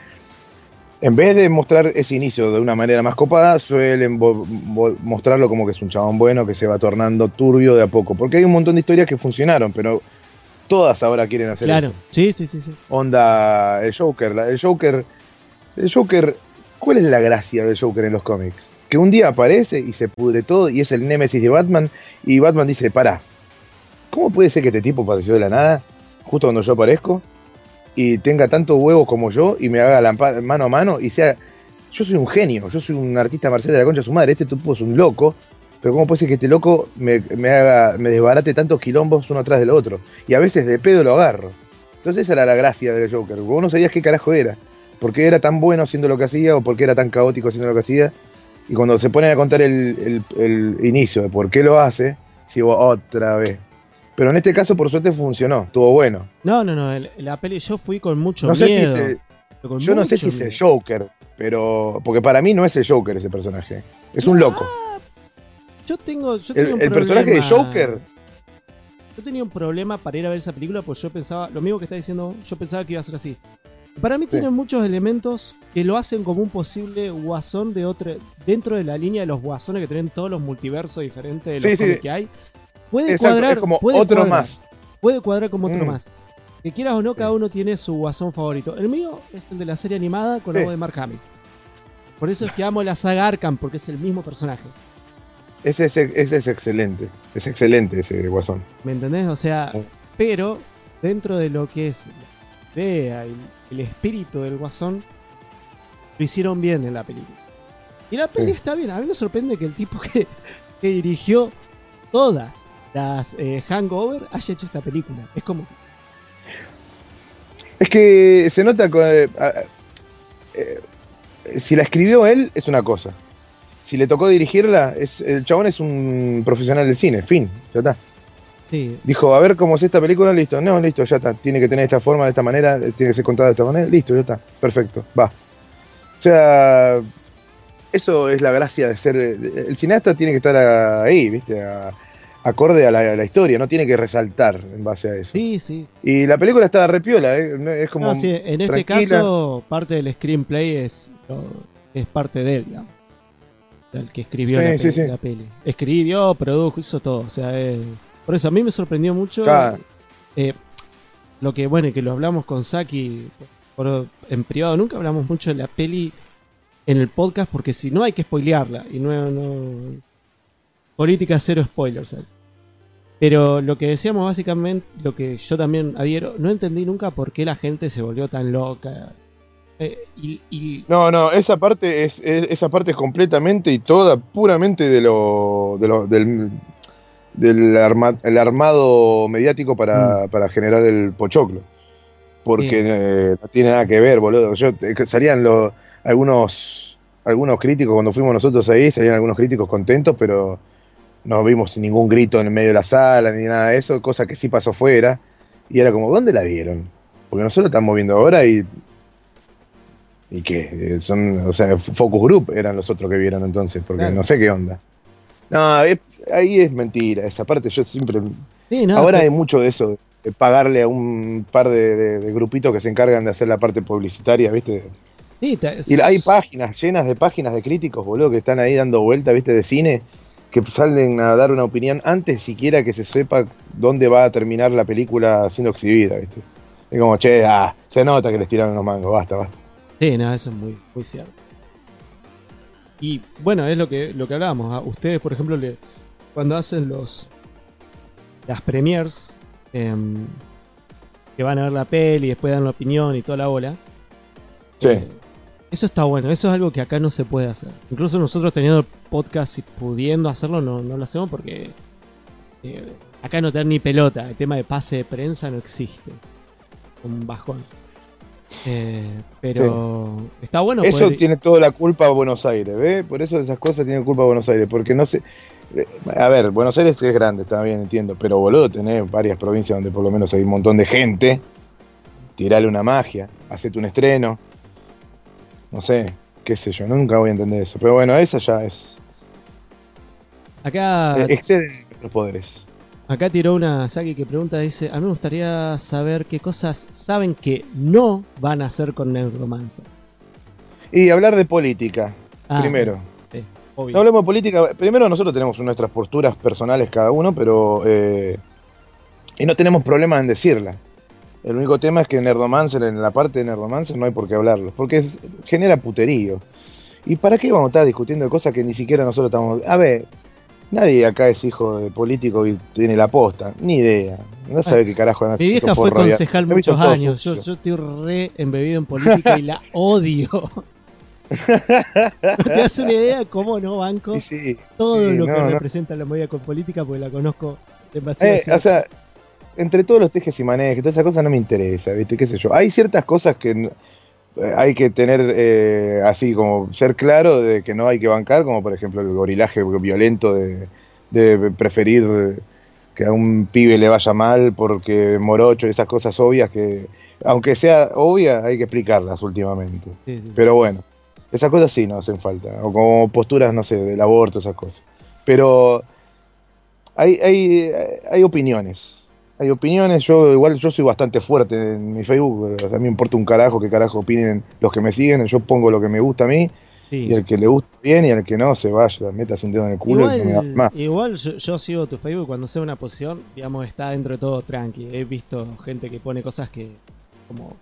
en vez de mostrar ese inicio de una manera más copada, suelen mostrarlo como que es un chabón bueno que se va tornando turbio de a poco. Porque hay un montón de historias que funcionaron, pero todas ahora quieren hacer claro. Sí, sí, sí, sí. Onda, el Joker. el Joker. El Joker. ¿Cuál es la gracia del Joker en los cómics? Que un día aparece y se pudre todo y es el némesis de Batman. Y Batman dice: Pará, ¿cómo puede ser que este tipo apareció de la nada? Justo cuando yo aparezco y tenga tanto huevo como yo y me haga la mano a mano y sea. Yo soy un genio, yo soy un artista marcial de la concha su madre, este tipo es un loco, pero ¿cómo puede ser que este loco me, me desbarate tantos quilombos uno atrás del otro? Y a veces de pedo lo agarro. Entonces esa era la gracia del Joker, vos no sabías qué carajo era, por qué era tan bueno haciendo lo que hacía o por qué era tan caótico haciendo lo que hacía. Y cuando se ponen a contar el, el, inicio de por qué lo hace, sigo otra vez. Pero en este caso, por suerte, funcionó. Estuvo bueno. No, no, no. la peli yo fui con mucho miedo. yo no sé si es el Joker, pero. Porque para mí no es el Joker ese personaje. Es un loco. Yo tengo. el, personaje de Joker. Yo tenía un problema para ir a ver esa película, pues yo pensaba. Lo mismo que está diciendo, yo pensaba que iba a ser así. Para mí tiene muchos elementos que lo hacen como un posible guasón de otro, dentro de la línea de los guasones que tienen todos los multiversos diferentes de los que hay. Puede cuadrar. como otro más. Puede cuadrar como otro mm. más. Que quieras o no, cada uno tiene su guasón favorito. El mío es el de la serie animada con la de Mark Hamill. Por eso es que amo la saga Arkham, porque es el mismo personaje. Ese es, es excelente. Es excelente ese guasón. ¿Me entendés? O sea, pero dentro de lo que es la idea, el, el espíritu del guasón, lo hicieron bien en la película. Y la peli está bien. A mí me sorprende que el tipo que, que dirigió todas las eh, Hangover haya hecho esta película. Es como. Es que se nota. Eh, eh, si la escribió él, es una cosa. Si le tocó dirigirla, es, el chabón es un profesional del cine, fin, ya está. Dijo, a ver cómo es esta película, listo. No, listo, ya está. Tiene que tener esta forma, de esta manera, tiene que ser contada de esta manera, listo, ya está. Perfecto, va. O sea, eso es la gracia de ser. El cineasta tiene que estar ahí, ¿viste? Acorde a la, historia, no tiene que resaltar en base a eso. Sí, sí. Y la película está repiola, ¿eh? es como. sí, en este caso, parte del screenplay es, es parte de él, ¿no? El que escribió la, peli, Escribió, produjo, hizo todo. O sea, por eso a mí me sorprendió mucho. Eh, lo que, bueno, que lo hablamos con Saki en privado, nunca hablamos mucho de la peli en el podcast porque si no hay que spoilearla. Y no, no política cero spoilers. Pero lo que decíamos básicamente, lo que yo también adhiero, no entendí nunca por qué la gente se volvió tan loca. Eh, y, No, no, esa parte es, esa parte es completamente y toda puramente de lo, de lo del, del el armado mediático para, mm. para, generar el pochoclo. Porque eh, no tiene nada que ver, boludo. Yo, eh, salían los, algunos, algunos críticos, cuando fuimos nosotros ahí, salían algunos críticos contentos, pero no vimos ningún grito en el medio de la sala ni nada de eso, cosa que sí pasó fuera. Y era como, ¿dónde la vieron? Porque nosotros estamos viendo ahora y. ¿Y qué? Son, o sea, Focus Group eran los otros que vieron entonces, porque no sé qué onda. No, ahí es mentira, esa parte yo siempre. ahora hay mucho de eso, de pagarle a un par de, grupitos que se encargan de hacer la parte publicitaria, ¿viste? y hay páginas llenas de páginas de críticos, boludo, que están ahí dando vuelta, ¿viste? De cine que salen a dar una opinión antes siquiera que se sepa dónde va a terminar la película siendo exhibida, ¿viste? Es como, che, ah, se nota que les tiraron los mangos, basta, basta. Sí, no, eso es muy, muy cierto. Y bueno, es lo que, lo que hablábamos. ¿ah? Ustedes, por ejemplo, le, cuando hacen los las premiers, em, que van a ver la peli y después dan la opinión y toda la bola. Sí. Eh, eso está bueno, eso es algo que acá no se puede hacer. Incluso nosotros teniendo podcast y pudiendo hacerlo, no, lo hacemos porque eh, acá no te dan ni pelota. El tema de pase de prensa no existe. Un bajón. Eh, pero está bueno. Eso tiene toda la culpa a Buenos Aires, ¿ves? Por eso esas cosas tienen culpa a Buenos Aires, porque no se. a ver, Buenos Aires es grande, está bien, entiendo, pero boludo, tenés varias provincias donde por lo menos hay un montón de gente. Tirale una magia, hacete un estreno. No sé, qué sé yo, nunca voy a entender eso. Pero bueno, esa ya es. Acá. Eh, excede los poderes. Acá tiró una Saki que pregunta, dice, a mí me gustaría saber qué cosas saben que no van a hacer con Neuromancer. Y hablar de política, ah, primero. No hablemos de política. Primero nosotros tenemos nuestras posturas personales cada uno, pero... Eh, y no tenemos problema en decirla. El único tema es que en Nerdomancer, en la parte de Nerdomancer, no hay por qué hablarlo, porque genera puterío. ¿Y para qué vamos a estar discutiendo de cosas que ni siquiera nosotros estamos... A ver, nadie acá es hijo de político y tiene la posta, ni idea. No sabe qué carajo Mi vieja fue concejal muchos años, yo, yo estoy re embebido en política y la odio. ¿No te das una idea de cómo no banco todo lo que representa la movida con política? Porque la conozco demasiado. Eh, o sea, entre todos los tejes y manejes, todas esas cosas no me interesa, ¿viste? ¿Qué sé yo? Hay ciertas cosas que eh, hay que tener eh, así, como ser claro de que no hay que bancar, como por ejemplo el gorilaje violento de, de preferir que a un pibe le vaya mal porque morocho y esas cosas obvias que, aunque sea obvia, hay que explicarlas últimamente. Pero bueno. Esas cosas sí no hacen falta. O como posturas, no sé, del aborto, esas cosas. Pero hay, hay, hay opiniones. Hay opiniones. Yo igual yo soy bastante fuerte en mi Facebook. a mí me importa un carajo qué carajo opinen los que me siguen. Yo pongo lo que me gusta a mí. Y el que le gusta bien y el que no se vaya, metas un dedo en el culo igual, más. Igual yo, yo, sigo tu Facebook cuando sea una posición, digamos, está dentro de todo tranqui. He visto gente que pone cosas que como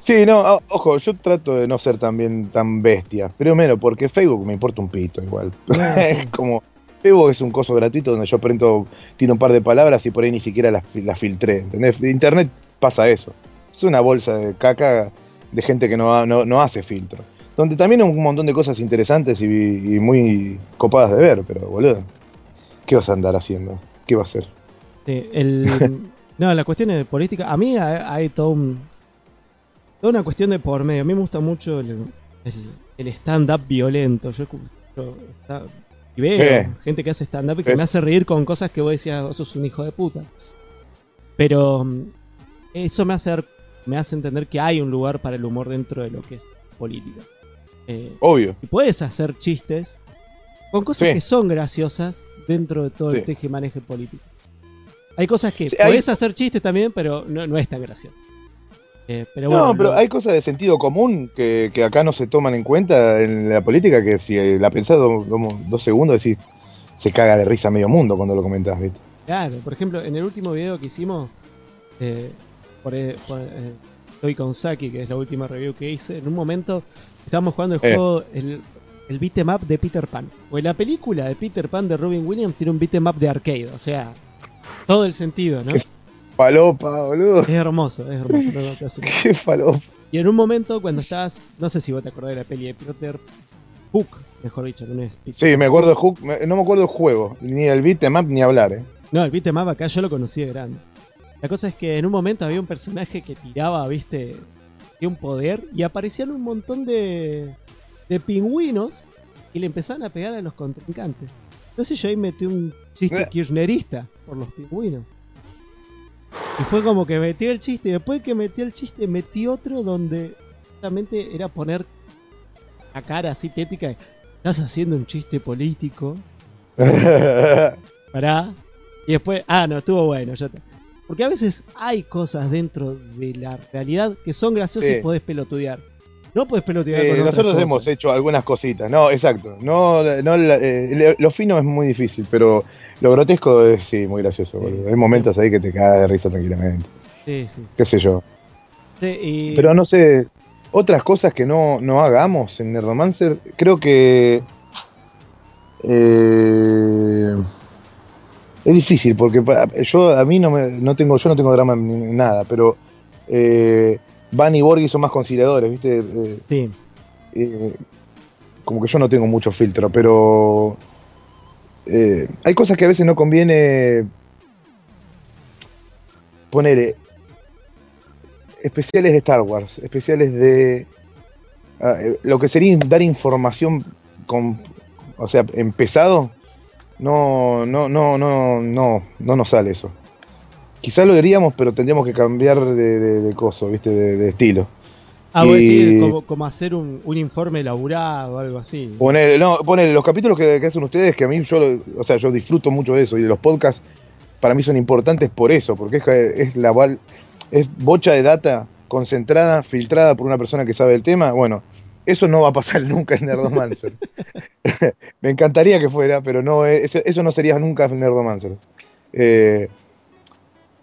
Sí, no, ojo, yo trato de no ser también tan bestia. Primero, porque Facebook me importa un pito igual. Como, Facebook es un coso gratuito donde yo prendo, tiene un par de palabras y por ahí ni siquiera las, filtré. ¿entendés? Internet pasa eso. Es una bolsa de caca de gente que no, no, hace filtro. Donde también hay un montón de cosas interesantes y, muy copadas de ver, pero boludo, ¿qué vas a andar haciendo? ¿Qué va a hacer? no, la cuestión de política, a mí hay todo un toda una cuestión de por medio. A mí me gusta mucho el, stand-up violento. Yo, y veo gente que hace stand-up y que me hace reír con cosas que vos decías, vos sos un hijo de puta. Pero mm, eso me hace, me hace entender que hay un lugar para el humor dentro de lo que es política. Eh, Obvio. Y puedes hacer chistes con cosas que son graciosas dentro de todo el teje maneje político. Hay cosas que puedes hacer chistes también, pero no, no es tan gracioso. Eh, no, pero hay cosas de sentido común que, acá no se toman en cuenta en la política que si la pensás dos, segundos decís, se caga de risa medio mundo cuando lo comentás, ¿viste? Claro, por ejemplo, en el último video que hicimos, eh, por, eh, estoy con Saki, que es la última review que hice, en un momento estábamos jugando el juego, el, el beat'em up de Peter Pan. O en la película de Peter Pan de Robin Williams tiene un beat'em up de arcade, o sea, todo el sentido, ¿no? Falopa, boludo. Es hermoso, es hermoso. Qué falopa. Y en un momento, cuando estás. No sé si vos te acordás de la peli de Peter Hook, mejor dicho, no es Sí, me acuerdo de Hook, no me acuerdo del juego, ni el beat'em ni hablar, eh. No, el beat'em acá yo lo conocí de grande. La cosa es que en un momento había un personaje que tiraba, viste, de un poder y aparecían un montón de, de pingüinos y le empezaban a pegar a los contrincantes. Entonces yo ahí metí un chiste kirchnerista por los pingüinos. Y fue como que metió el chiste. Y después que metió el chiste, metí otro donde justamente era poner la cara así tética. Estás haciendo un chiste político. Pará. Y después, ah, no, estuvo bueno. Ya Porque a veces hay cosas dentro de la realidad que son graciosas y podés pelotudear. No puedes pelotear con Nosotros hemos hecho algunas cositas, no, exacto. No, no eh, lo fino es muy difícil, pero lo grotesco es sí, muy gracioso. Hay momentos ahí que te cagas de risa tranquilamente. Sí, sí. Qué sé yo. Pero no sé, otras cosas que no, no hagamos en Nerdomancer, creo que. Eh, es difícil porque yo a mí no me, no tengo yo no tengo drama ni nada, pero eh, Van y Borghi son más conciliadores, ¿viste? Eh, sí. Eh, como que yo no tengo mucho filtro, pero eh, hay cosas que a veces no conviene poner especiales de Star Wars, especiales de ah, lo que sería dar información con, o sea, empezado, No, no, no, no, no, no nos sale eso. Quizás lo diríamos, pero tendríamos que cambiar de, de, coso, ¿viste? De, estilo. Ah, voy a decir, como, hacer un, informe elaborado o algo así. Poner, no, poner los capítulos que, hacen ustedes, que a mí yo, o sea, yo disfruto mucho de eso, y los podcasts para mí son importantes por eso, porque es, es la es bocha de data concentrada, filtrada por una persona que sabe el tema. Bueno, eso no va a pasar nunca en Nerdomancer. Me encantaría que fuera, pero no, eso, eso no sería nunca Nerdomancer. Eh,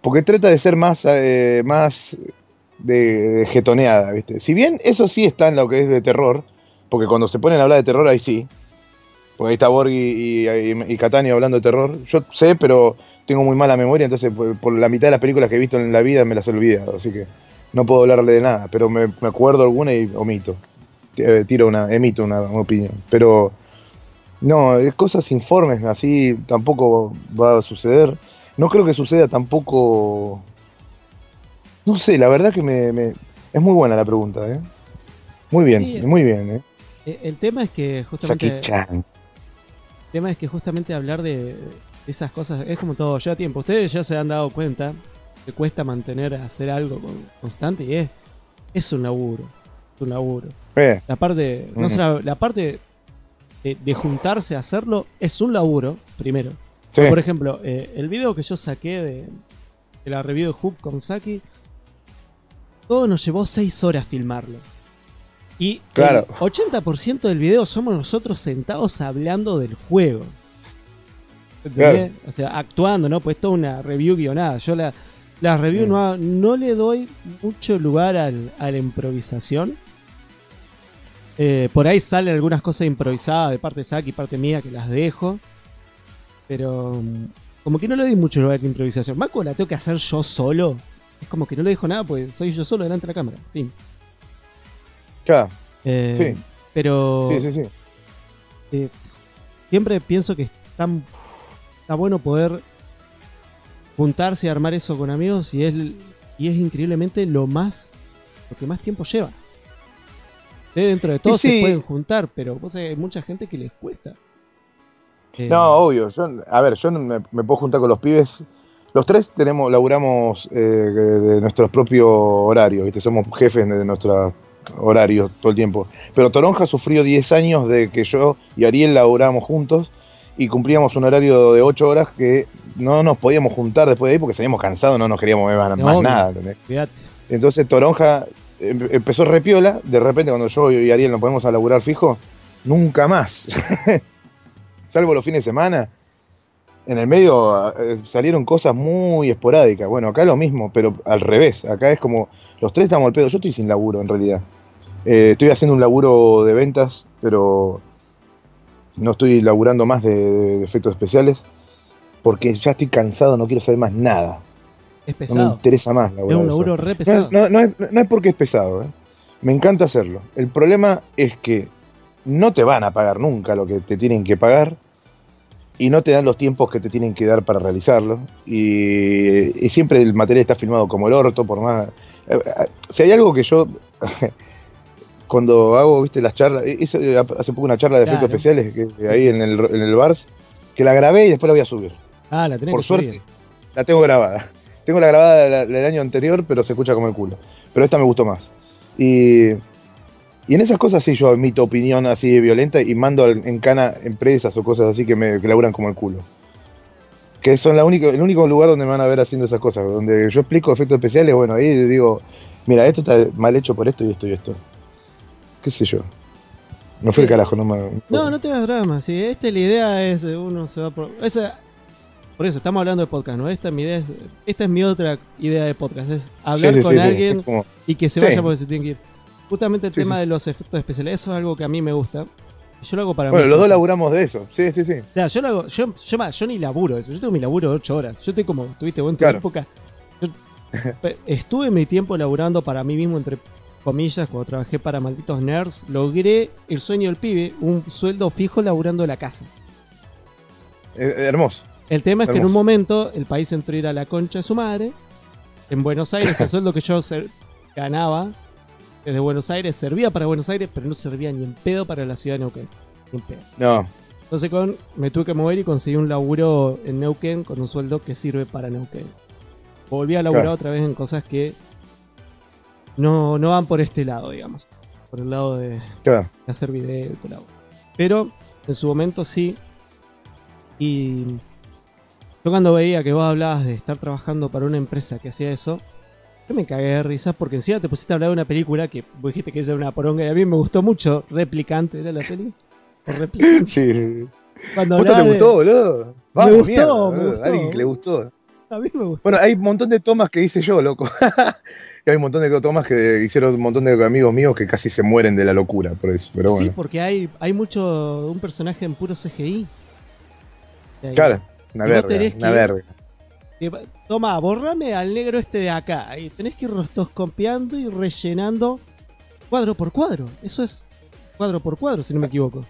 porque trata de ser más, eh, más de, getoneada, ¿viste? Si bien eso sí está en lo que es de terror, porque cuando se ponen a hablar de terror ahí sí, porque ahí está Borghi y, Catania hablando de terror, yo sé, pero tengo muy mala memoria, entonces por, la mitad de las películas que he visto en la vida me las he olvidado, así que no puedo hablarle de nada, pero me, acuerdo alguna y omito. Eh, tiro una, emito una, opinión. Pero no, cosas informes, así tampoco va a suceder. No creo que suceda tampoco. No sé, la verdad que me, es muy buena la pregunta, ¿eh? Muy bien, muy bien, ¿eh? ¿eh? El tema es que justamente. El tema es que justamente hablar de esas cosas es como todo, lleva tiempo. Ustedes ya se han dado cuenta que cuesta mantener hacer algo constante y es, es un laburo. Es un laburo. La parte, la, parte de, juntarse a hacerlo es un laburo, primero. Por ejemplo, eh, el video que yo saqué de, la review de Hoop con Saki, todo nos llevó 6 horas filmarlo. Y claro. el 80% del video somos nosotros sentados hablando del juego. O sea, actuando, ¿no? Pues toda una review guionada. Yo la, la review no, no le doy mucho lugar al, a la improvisación. Eh, por ahí salen algunas cosas improvisadas de parte de Saki y parte mía que las dejo. Pero mm, como que no le doy mucho lugar a la improvisación. Más la tengo que hacer yo solo. Es como que no le dejo nada, pues soy yo solo delante de la cámara. Fin. Claro. Eh, sí. Pero. Sí, sí, sí. Eh, siempre pienso que está, está bueno poder juntarse y armar eso con amigos y es, y es increíblemente lo más. lo que más tiempo lleva dentro de todo se pueden juntar, pero hay mucha gente que les cuesta. Eh, no, obvio. Yo, a ver, yo me, puedo juntar con los pibes. Los tres tenemos, laburamos eh, de nuestros propios horarios, ¿viste? somos jefes de nuestro horario todo el tiempo. Pero Toronja sufrió 10 años de que yo y Ariel laburamos juntos y cumplíamos un horario de 8 horas que no nos podíamos juntar después de ahí porque salíamos cansados, no nos queríamos ver más, nada. Entonces Toronja Em, empezó repiola, de repente cuando yo y Ariel nos ponemos a laburar fijo, nunca más. Salvo los fines de semana. En el medio eh, salieron cosas muy esporádicas. Bueno, acá lo mismo, pero al revés. Acá es como, los tres estamos al pedo. Yo estoy sin laburo en realidad. Eh, estoy haciendo un laburo de ventas, pero no estoy laburando más de efectos especiales. Porque ya estoy cansado, no quiero saber más nada. Es pesado. No me interesa más la Es un laburo re pesado. No, es, porque es pesado, ¿eh? Me encanta hacerlo. El problema es que no te van a pagar nunca lo que te tienen que pagar y no te dan los tiempos que te tienen que dar para realizarlo. Y, siempre el material está filmado como el orto, por más. Eh, eh, si hay algo que yo. cuando hago, viste, las charlas. Hice hace poco una charla de efectos especiales que, ahí en el, en el Bars, que la grabé y después la voy a subir. Ah, la tenés Por suerte, la tengo grabada. Tengo la grabada del, año anterior, pero se escucha como el culo. Pero esta me gustó más. Y, y en esas cosas sí yo emito opinión así violenta y mando en cana empresas o cosas así que me que laburan como el culo. Que son la única, el único lugar donde me van a ver haciendo esas cosas. Donde yo explico efectos especiales, bueno, ahí digo, mira, esto está mal hecho por esto y esto y esto. ¿Qué sé yo? No fue el carajo, no me... No, no te das drama. Si esta la idea es uno se va por... Esa, por eso, estamos hablando de podcast, ¿no? Esta es mi, idea, esta es mi otra idea de podcast, es hablar con alguien y que se vaya porque se tiene que ir. Justamente el tema de los efectos especiales, eso es algo que a mí me gusta. Yo lo hago para Bueno, los dos laburamos de eso, sí, sí, sí. yo lo hago, yo, yo, ni laburo eso, yo tengo mi laburo de 8 horas. Yo estoy como, tuviste en tu época. estuve mi tiempo laburando para mí mismo, entre comillas, cuando trabajé para malditos nerds, logré el sueño del pibe, un sueldo fijo laburando de la casa. Eh, hermoso. El tema es que en un momento el país entró a ir a la concha de su madre. En Buenos Aires el sueldo que yo ganaba desde Buenos Aires servía para Buenos Aires, pero no servía ni en pedo para la ciudad de Neuquén. Ni en pedo. No. Entonces con, me tuve que mover y conseguí un laburo en Neuquén con un sueldo que sirve para Neuquén. Volví a laburar otra vez en cosas que no, no van por este lado, digamos. Por el lado de, hacer video y todo Pero en su momento sí. Y yo cuando veía que vos hablabas de estar trabajando para una empresa que hacía eso, yo me cagué de risas porque encima te pusiste a hablar de una película que vos dijiste que era una poronga y a mí me gustó mucho. Replicante era la peli. Sí. Cuando te gustó, boludo? me gustó, A alguien que le gustó. A mí me gustó. Bueno, hay un montón de tomas que hice yo, loco. hay un montón de tomas que hicieron un montón de amigos míos que casi se mueren de la locura por eso. Pero bueno. Sí, porque hay, hay mucho. un personaje en puro CGI. Claro, una verga. Una verga. Toma, borrame al negro este de acá. Y tenés que ir rostoscopiando y rellenando cuadro por cuadro. Eso es cuadro por cuadro, si no me equivoco.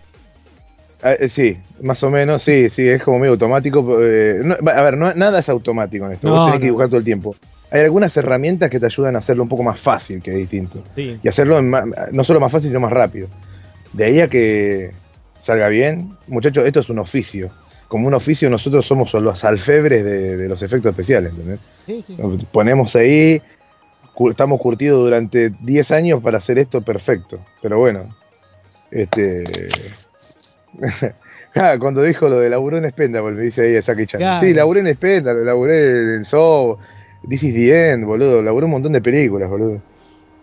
Ah, eh, sí, más o menos, sí, sí, es como medio automático. Eh, a ver, nada es automático en esto, vos tenés que dibujar todo el tiempo. Hay algunas herramientas que te ayudan a hacerlo un poco más fácil que distinto. Y hacerlo no solo más fácil, sino más rápido. De ahí a que salga bien, muchachos, esto es un oficio. Como un oficio, nosotros somos los alfebres de, los efectos especiales. ¿entendés? Ponemos ahí, estamos curtidos durante 10 años para hacer esto perfecto. Pero bueno, este ah, cuando dijo lo de laburó en Spendable, me dice ahí a Saki Chan. Sí, laburé en Spendable, laburé en So, This is the End, boludo. Laburé un montón de películas, boludo.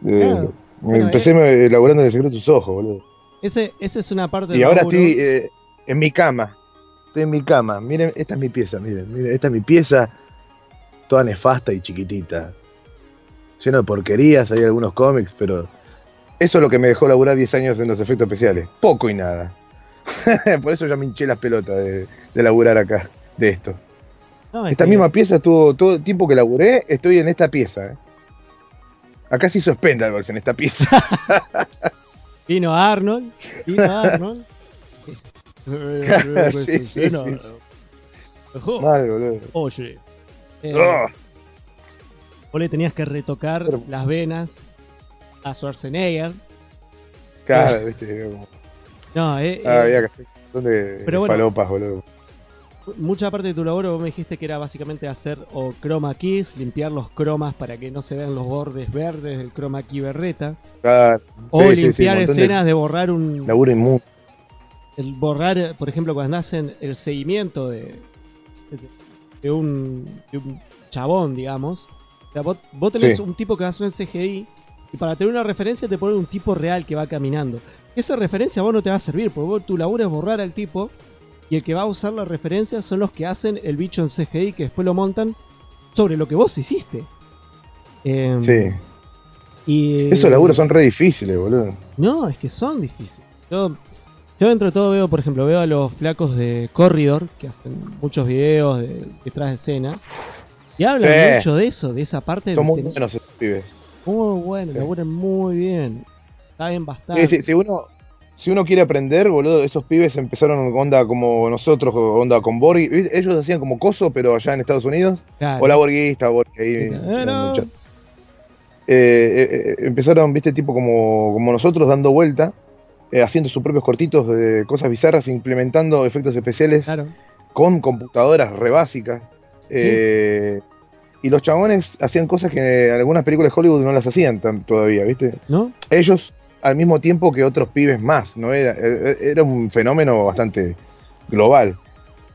Eh, empecé eh, laburando en El secreto de tus ojos, boludo. Ese, esa es una parte Y ahora estoy eh, en mi cama. Estoy en mi cama. Miren, esta es mi pieza, miren, miren. Esta es mi pieza, toda nefasta y chiquitita. Lleno de porquerías, hay algunos cómics, pero eso es lo que me dejó laburar 10 años en los efectos especiales. Poco y nada. Por eso ya me hinché las pelotas de, laburar acá, de esto. esta misma pieza, tuvo todo el tiempo que laburé, estoy en esta pieza. ¿eh? Acá hizo Spendables en esta pieza. vino Arnold, vino Arnold. sí, sí, sí. Mal, boludo. Oye. Eh, oh. Vos le tenías que retocar las venas a Schwarzenegger. Claro, viste, no, eh, ah, había que hacer de falopas, boludo. Mucha parte de tu labor vos me dijiste que era básicamente hacer o chroma keys, limpiar los cromas para que no se vean los bordes verdes del chroma key berreta. o limpiar escenas de... borrar un. Laburo inmundo. El borrar, por ejemplo, cuando hacen el seguimiento de, de, un, chabón, digamos. O sea, vos, tenés un tipo que va a hacer el CGI y para tener una referencia te ponen un tipo real que va caminando esa referencia a vos no te va a servir, porque vos, tu laburo es borrar al tipo y el que va a usar la referencia son los que hacen el bicho en CGI que después lo montan sobre lo que vos hiciste. Em, sí. Y, Esos laburos son re difíciles, boludo. No, es que son difíciles. Yo, yo dentro de todo veo, por ejemplo, veo a los flacos de Corridor, que hacen muchos videos de, detrás de escena. Y hablan mucho de eso, de esa parte. Son muy buenos esos pibes. Muy buenos, laburan muy bien bastante. si, uno, si uno quiere aprender, boludo, esos pibes empezaron onda como nosotros, onda con Borghi. Ellos hacían como coso, pero allá en Estados Unidos. Hola Borguista, Borghi ahí. Eh, eh, empezaron, viste, tipo como, como nosotros, dando vuelta, eh, haciendo sus propios cortitos de cosas bizarras, implementando efectos especiales con computadoras re básicas. y los chabones hacían cosas que algunas películas de Hollywood no las hacían todavía, ¿viste? ¿No? Ellos al mismo tiempo que otros pibes más, ¿no? Era, e, e, era un fenómeno bastante global,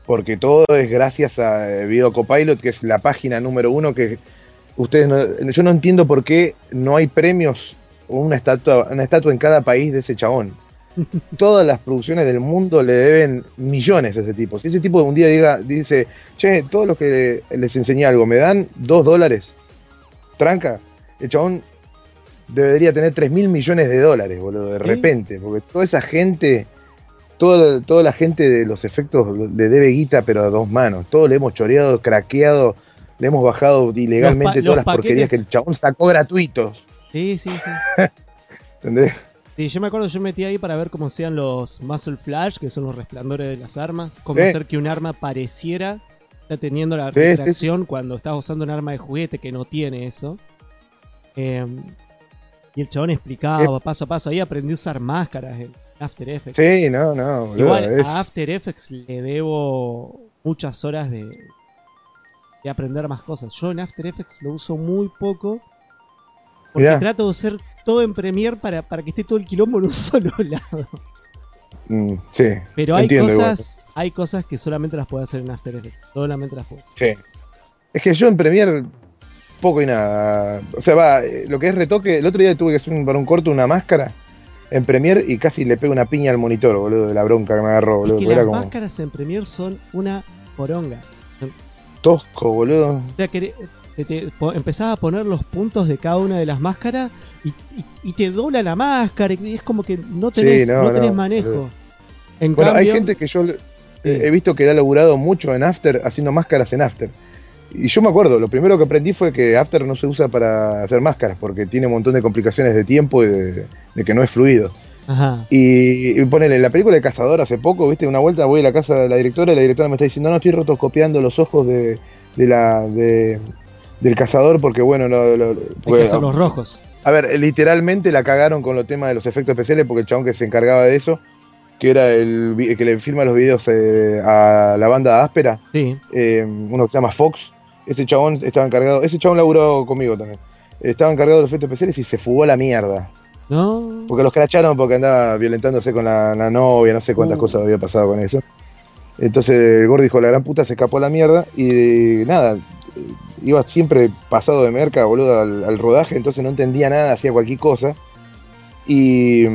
porque todo es gracias a eh, Video Copilot, que es la página número uno que ustedes no, yo no entiendo por qué no hay premios o una estatua, una estatua en cada país de ese chabón. Todas las producciones del mundo le deben millones a ese tipo. Si ese tipo un día diga, dice, che, todos los que les enseñé algo, me dan dos dólares, tranca, el chabón debería tener 3 mil millones de dólares, boludo, de repente, porque toda esa gente, toda, toda la gente de los efectos le debe guita, pero a dos manos. Todos le hemos choreado, craqueado, le hemos bajado ilegalmente todas las porquerías que el chabón sacó gratuitos. Sí, sí, sí. ¿Entendés? Sí, yo me acuerdo, yo metí ahí para ver cómo sean los muzzle flash, que son los resplandores de las armas, cómo hacer que un arma pareciera teniendo la reacción cuando estás usando un arma de juguete que no tiene eso. Eh, y el chabón explicaba paso a paso. Ahí aprendió a usar máscaras. After Effects. Sí, no, no. boludo, Igual es- a After Effects le debo muchas horas de, de aprender más cosas. Yo en After Effects lo uso muy poco. Porque Mirá. trato de hacer todo en Premiere para, para que esté todo el quilombo en un solo lado. Mm, sí. Pero hay Entiendo igual. cosas, hay cosas que solamente las puedo hacer en After Effects. Solamente las puedo. Sí. Es que yo en Premiere poco y nada. O sea, va, eh, lo que es retoque, el otro día tuve que hacer un- para un corto una máscara en Premiere y casi le pego una piña al monitor, boludo, de la bronca que me agarró, Es boludo. que porque las como máscaras en Premiere son una poronga. tosco, boludo. O sea, que te, te- empezás a poner los puntos de cada una de las máscaras y, y- y te dobla la máscara. Y es como que no Sí, tenés, no, no, tenés no, manejo. En Bueno, cambio, hay gente que yo eh, he visto que ha laburado mucho en After, haciendo máscaras en After. Y yo me acuerdo, lo primero que aprendí fue que After no se usa para hacer máscaras, porque tiene un montón de complicaciones de tiempo y de, de que no es fluido. Ajá. Y, y ponele, en la película de Cazador hace poco, viste, una vuelta voy a la casa de la directora y la directora me está diciendo, no, estoy rotoscopiando los ojos de, de la de- del cazador porque bueno, lo- porque- que hacer los rojos. a ver, literalmente la cagaron con los temas de los efectos especiales porque el chabón que se encargaba de eso, que era el, que le filma los videos eh, a la banda áspera, Sí. eh, uno que se llama Fox, ese chabón estaba encargado, ese chabón laburó conmigo también, estaba encargado de los efectos especiales y se fugó a la mierda. ¿No? Porque los cracharon porque andaba violentándose con la, la novia, no sé cuántas Uh. cosas había pasado con eso. Entonces el gordo dijo, la gran puta se escapó a la mierda y nada, iba siempre pasado de merca, boludo, al, al rodaje, entonces no entendía nada, hacía cualquier cosa. Y,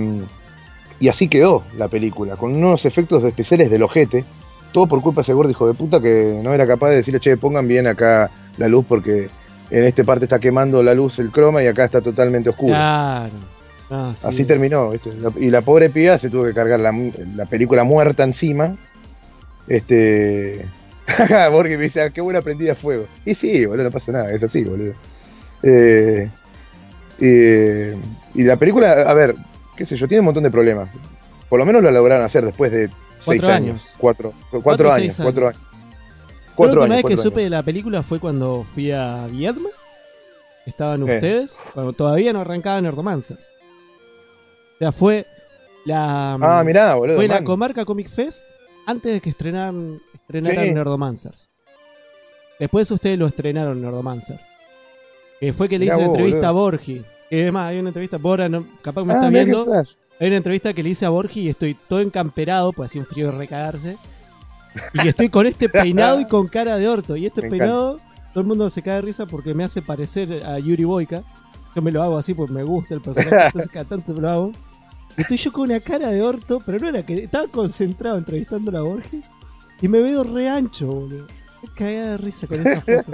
y así quedó la película, con unos efectos especiales del ojete, todo por culpa de ese gordo hijo de puta que no era capaz de decirle, che, pongan bien acá la luz porque en esta parte está quemando la luz el croma y acá está totalmente oscuro. Claro. Ah, sí. Así terminó, ¿viste? Y la pobre piba se tuvo que cargar la, la película muerta encima. Este. Borges me dice, "Ah, qué buena prendida a fuego. Y sí, boludo, no pasa nada, es así, boludo. Eh, eh, y la película, a ver, qué sé yo, tiene un montón de problemas. Por lo menos lo lograron hacer después de seis años. años. Cuatro, cuatro, años, seis cuatro años. años. Creo Cuatro que años. vez que supe años. de la película fue cuando fui a Viedma. Estaban Eh. ustedes. Cuando todavía no arrancaban Nerdomancers. O sea, fue la. Ah, mirá, boludo. Fue la. Comarca Comic Fest antes de que estrenaran, estrenaran Sí. Nerdomancers. Después ustedes lo estrenaron Nerdomancers. Que fue que le hice una entrevista boludo. a Borgi. Que además hay una entrevista, Bora, no- capaz que me Ah, está viendo. Hay una entrevista que le hice a Borgi y estoy todo encamperado, pues hacía un frío de recagarse. Y estoy con este peinado y con cara de orto. Y este Me peinado, todo el mundo se cae de risa porque me hace parecer a Yuri Boyka. Yo me lo hago así porque me gusta el personaje, entonces cada tanto me lo hago. Estoy yo con una cara de orto, pero no era que estaba concentrado entrevistando a Borges. Y me veo re ancho, boludo. Cagada de risa con esa foto.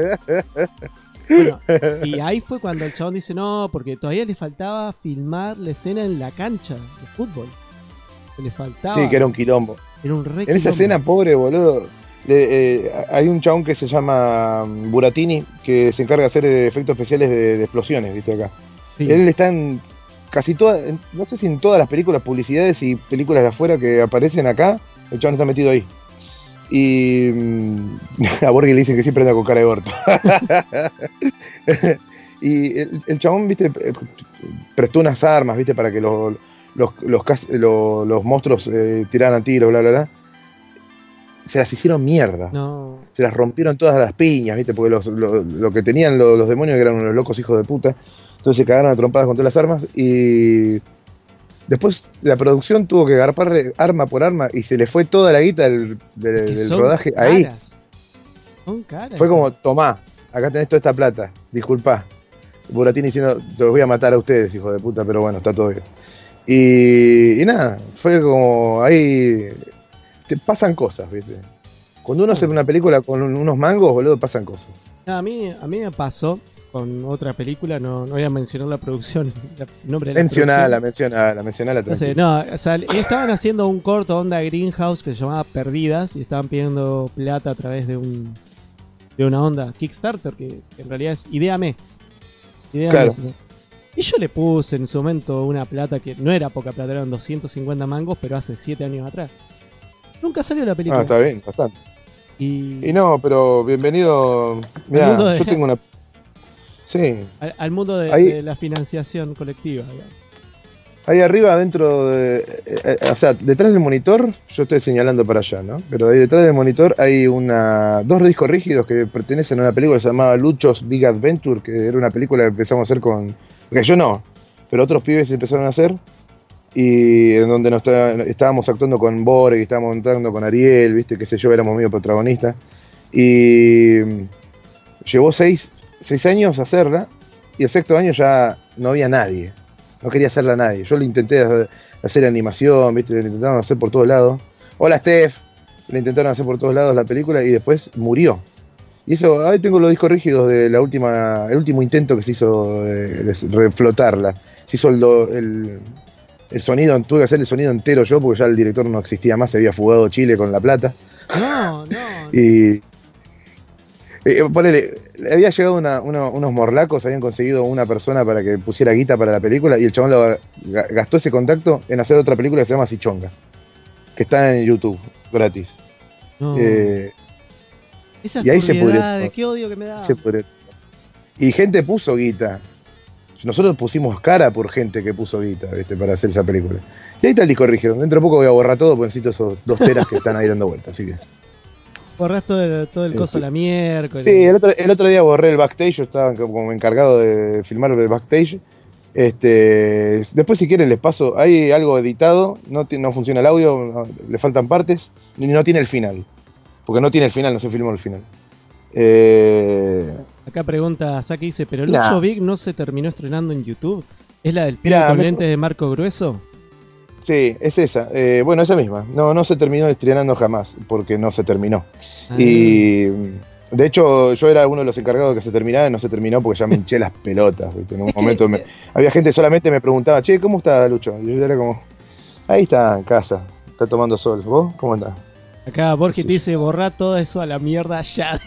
Bueno, y ahí fue cuando el chabón dice, no, porque todavía le faltaba filmar la escena en la cancha de fútbol. Le faltaba. Sí, que era un quilombo. Era un re En esa escena, pobre boludo, le- eh, hay un chabón que se llama mm, Buratini que se encarga de hacer eh, efectos especiales de, de explosiones, viste acá. Sí. Él está en casi todas, no sé si en todas las películas, publicidades y películas de afuera que aparecen acá, el chabón está metido ahí. Y mm, a Borges le dicen que siempre anda con cara de orto. y el, el chabón, viste, eh, prestó unas armas, viste, para que los, los, los, los- los monstruos eh, tiraran tiros, bla, bla, bla. Se las hicieron mierda. No. Se las rompieron todas las piñas, viste, porque los- lo, lo que tenían los, los demonios eran unos locos hijos de puta. Entonces se cagaron a trompadas con todas las armas y después la producción tuvo que agarpar arma por arma y se le fue toda la guita del, del- Es que del rodaje ahí. caras. Son caras. Fue como, tomá, acá tenés toda esta plata, disculpá. Buratini diciendo, los voy a matar a ustedes, hijo de puta, pero bueno, está todo bien. Y, y nada, fue como ahí. Te pasan cosas, ¿viste? Cuando uno hace una película con un- unos mangos, boludo, pasan cosas. A, mí, a mí me pasó con otra película, no, no voy a mencionar la producción, la- nombre de la Mencionala, mencionala, mencionala No o sea, estaban haciendo un corto onda Greenhouse que se llamaba Perdidas y estaban pidiendo plata a través de un de una onda Kickstarter que, que en realidad es Ideame. Ideame Claro. Y yo le puse en su momento una plata que no era poca plata, eran 250 mangos, pero hace 7 años atrás. Nunca salió la película. Ah, está bien, bastante. y Y no, pero bienvenido. De- yo tengo una. Sí, al, al mundo de, Ahí- de la financiación colectiva. digamos. Ahí arriba, dentro de. Eh, eh, o sea, detrás del monitor, yo estoy señalando para allá, ¿no? Pero ahí detrás del monitor hay una dos discos rígidos que pertenecen a una película que se llamaba Luchos Big Adventure, que era una película que empezamos a hacer con. Que yo no, pero otros pibes empezaron a hacer. Y en donde nos estábamos actuando con Borg, estábamos entrando con Ariel, viste, qué sé yo, éramos medio protagonistas. Y llevó seis, seis años hacerla, y el sexto año ya no había nadie no quería hacerla a nadie. Yo le intenté hacer animación, ¿viste? Le intentaron hacer por todos lados. Hola, Steph. Le intentaron hacer por todos lados la película y después murió. Y eso, ahí tengo los discos rígidos de la última, el último intento que se hizo de, reflotarla. Se hizo el, el, sonido, tuve que hacer el sonido entero yo porque ya el director no existía más, se había fugado Chile con La Plata. No, no. y, eh, le había llegado unos morlacos, habían conseguido una persona para que pusiera guita para la película y el chabón lo, gastó ese contacto en hacer otra película que se llama Sichonga, que está en YouTube, gratis. Eh, y ahí se pudrió. qué odio que me da. Y gente puso guita. Nosotros pusimos cara por gente que puso guita, para hacer esa película. Y ahí está el disco rígido. Dentro de poco voy a borrar todo porque necesito esos dos teras que están ahí dando vueltas, así que. Borras todo el, todo el coso la miércoles. Sí, el otro, el otro día borré el backstage, yo estaba como encargado de filmar el backstage. Este, después si quieren les paso, hay algo editado, no, no funciona el audio, le faltan partes, y no tiene el final. Porque no tiene el final, no se filmó el final. Eh, Acá pregunta Saki dice, pero Lucho Big no se terminó estrenando en YouTube. ¿Es la del pibe con lentes de marco grueso? Sí, es esa. Eh, bueno, esa misma. No, no se terminó estrenando jamás, porque no se terminó. Ah. Y de hecho, yo era uno de los encargados de que se terminara y no se terminó porque ya me hinché las pelotas. En un momento había gente solamente me preguntaba, che, ¿cómo está Lucho? Y yo era como, ahí está, en casa, está tomando sol. ¿Vos cómo andás? Acá Borges te dice, borra todo eso a la mierda ya.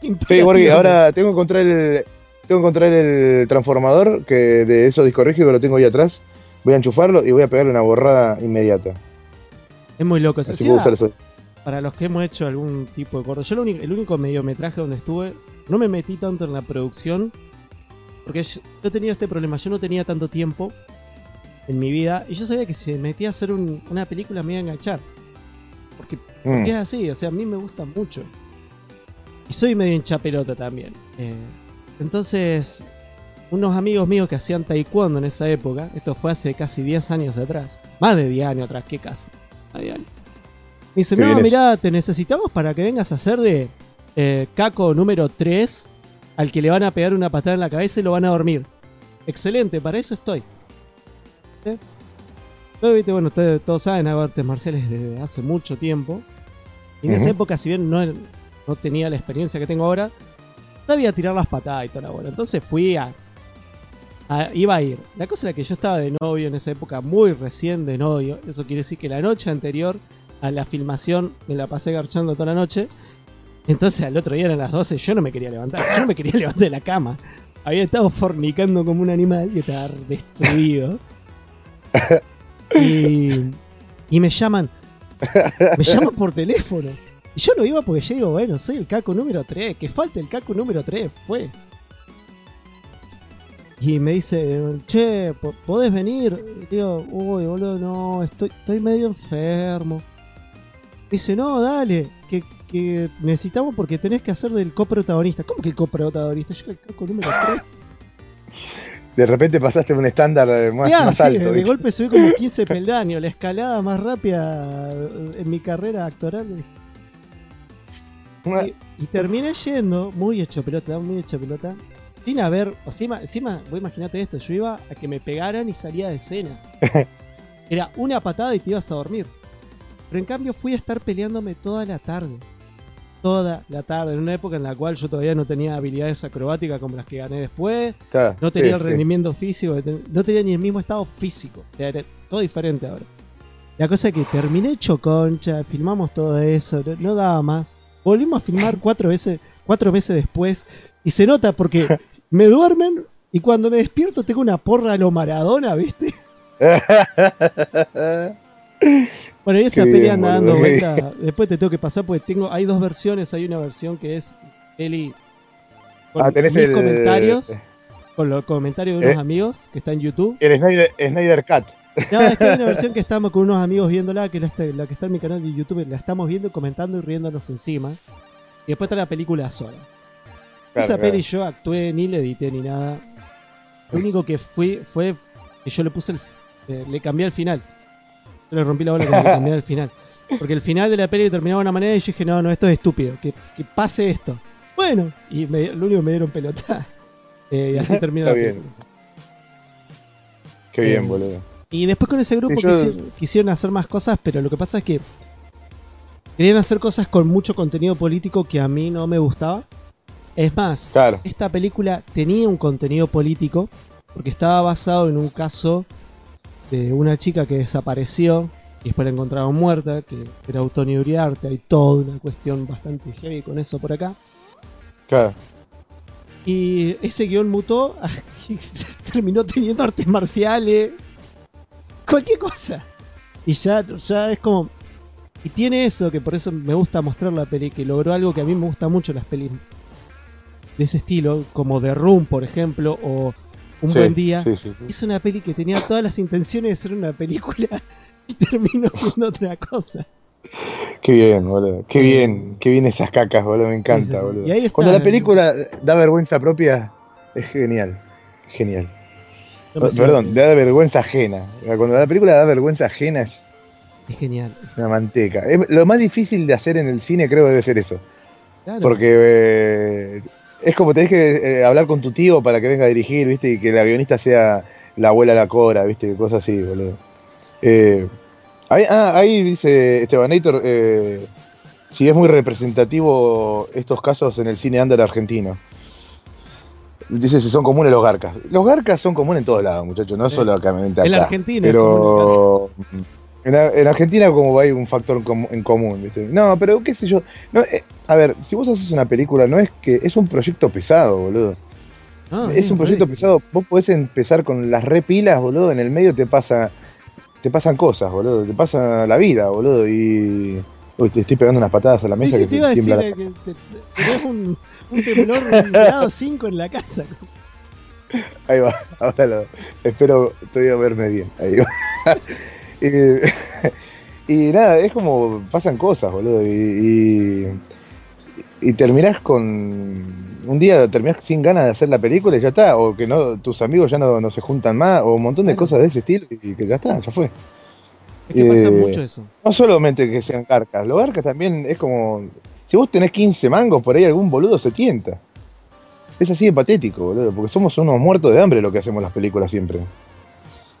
sí, Borges, ahora tengo que encontrar el, tengo que encontrar el transformador que de esos discos rígidos que lo tengo ahí atrás voy a enchufarlo y voy a pegarle una borrada inmediata. Es muy loco. Así Para los que hemos hecho algún tipo de corto, yo el único mediometraje donde estuve, no me metí tanto en la producción, porque yo, tenía este problema, yo no tenía tanto tiempo en mi vida y yo sabía que si me metía a hacer una película me iba a enganchar. Porque, mm. es así, o sea, a mí me gusta mucho. Y soy medio hincha pelota también. Eh, entonces, unos amigos míos que hacían taekwondo en esa época, esto fue hace casi 10 años atrás, más de 10 años atrás, ¿qué casi? Me dice, no, mirá, te necesitamos para que vengas a hacer de eh, caco número 3 al que le van a pegar una patada en la cabeza y lo van a dormir. Excelente, para eso estoy. ¿Eh? bueno, ustedes todos saben, hago artes marciales desde hace mucho tiempo. Y en esa época, si bien no, no tenía la experiencia que tengo ahora, sabía tirar las patadas y toda la bola. Entonces fui a Ah, iba a ir. La cosa era que yo estaba de novio en esa época, muy recién de novio. Eso quiere decir que la noche anterior a la filmación me la pasé garchando toda la noche. Entonces al otro día eran las 12, yo no me quería levantar, yo no me quería levantar de la cama. Había estado fornicando como un animal y estaba destruido. Y, me llaman, me llaman por teléfono. Y yo no iba porque yo digo, bueno, soy el caco número 3, que falta el caco número 3, fue. Y me dice, che, ¿podés venir? digo, uy, boludo, no, estoy, estoy medio enfermo. Dice, no, dale, que, que necesitamos porque tenés que hacer del coprotagonista. ¿Cómo que el coprotagonista? Yo el caco número 3. De repente pasaste un estándar eh, más, alto. De, golpe subí como 15 peldaños, la escalada más rápida en mi carrera actoral. Y, y, terminé yendo, muy hecho pelota, muy hecho pelota, sin haber, o encima, encima, vos imaginate esto, yo iba a que me pegaran y salía de escena. Era una patada y te ibas a dormir. Pero en cambio fui a estar peleándome toda la tarde. Toda la tarde, en una época en la cual yo todavía no tenía habilidades acrobáticas como las que gané después. no tenía el rendimiento físico, no tenía ni el mismo estado físico. Era todo diferente ahora. La cosa es que terminé hecho concha, filmamos todo eso, no daba más. Volvimos a filmar cuatro veces, cuatro veces después. Y se nota porque me duermen y cuando me despierto tengo una porra a lo Maradona, ¿viste? bueno, y esa pelea anda dando vuelta. Después te tengo que pasar porque tengo, hay dos versiones. Hay una versión que es Eli con ah, mis comentarios. con los comentarios de unos ¿Eh? amigos que está en YouTube. El Snyder, Snyder Cut. No, es que hay una versión que estamos con unos amigos viéndola, que es la, la que está en mi canal de YouTube, la estamos viendo, comentando y riéndonos encima. Y después está la película sola. Claro, Esa claro. peli yo actué, ni le edité ni nada. Lo único que fui fue que yo le puse el. eh, le cambié el final. Yo le rompí la bola con le cambié el final. Porque el final de la peli terminaba de una manera y yo dije, no, no, esto es estúpido. Que, que pase esto. Bueno, y me, lo único que me dieron pelota. Eh, y así terminó Está la bien. película. Qué Eh, bien, boludo. Y después con ese grupo Sí, yo- quisieron, quisieron hacer más cosas, pero lo que pasa es que querían hacer cosas con mucho contenido político que a mí no me gustaba. Es más, Claro. esta película tenía un contenido político porque estaba basado en un caso de una chica que desapareció y después la encontraron muerta, que era Antonio Uriarte, hay toda una cuestión bastante heavy con eso por acá. Claro. Y ese guion mutó y terminó teniendo artes marciales. Cualquier cosa. Y ya, ya es como. Y tiene eso, que por eso me gusta mostrar la peli, que logró algo que a mí me gusta mucho las pelis de ese estilo, como The Room, por ejemplo, o Un Sí, Buen Día. Sí, sí, sí. Es una peli que tenía todas las intenciones de ser una película y terminó siendo otra cosa. Qué bien, boludo. Qué bien, qué bien esas cacas, boludo. Me encanta, boludo. Y ahí está. Cuando la película da vergüenza propia, es genial. Genial. Perdón, da vergüenza ajena. Cuando la película da vergüenza ajena es Es genial. una manteca. Lo más difícil de hacer en el cine creo debe ser eso. Claro. Porque eh, es como tenés que eh, hablar con tu tío para que venga a dirigir, ¿viste? Y que la guionista sea la abuela la cora, ¿viste? Cosas así, boludo. Eh, ahí, ah, ahí dice Estebanator, eh, si es muy representativo estos casos en el cine under argentino. Dice si son comunes los garcas. Los garcas son comunes en todos lados, muchachos, no solo acá. acá En la Argentina es Pero en, en Argentina como hay un factor en común, ¿viste? No, pero qué sé yo. No, eh, a ver, si vos haces una película, no es que es un proyecto pesado, boludo. Ah, es sí, un proyecto pesado. Vos podés empezar con las repilas, boludo. En el medio te pasa, te pasan cosas, boludo. Te pasa la vida, boludo. Y uy, te estoy pegando unas patadas a la mesa sí, que te iba a te decir eh, la- que te- te- un, un temblor grado 5 en la casa. Ahí va, ahora lo, espero todavía verme bien. Ahí va. Y, y nada, es como pasan cosas, boludo. Y, y, y terminás con. Un día terminás sin ganas de hacer la película y ya está. O que no tus amigos ya no, no se juntan más. O un montón de cosas de ese estilo y que ya está, ya fue. Es que pasa Eh, mucho eso. No solamente que sean carcas, los garcas también es como. Si vos tenés 15 mangos, por ahí algún boludo se tienta. Es así de patético, boludo, porque somos unos muertos de hambre lo que hacemos las películas siempre.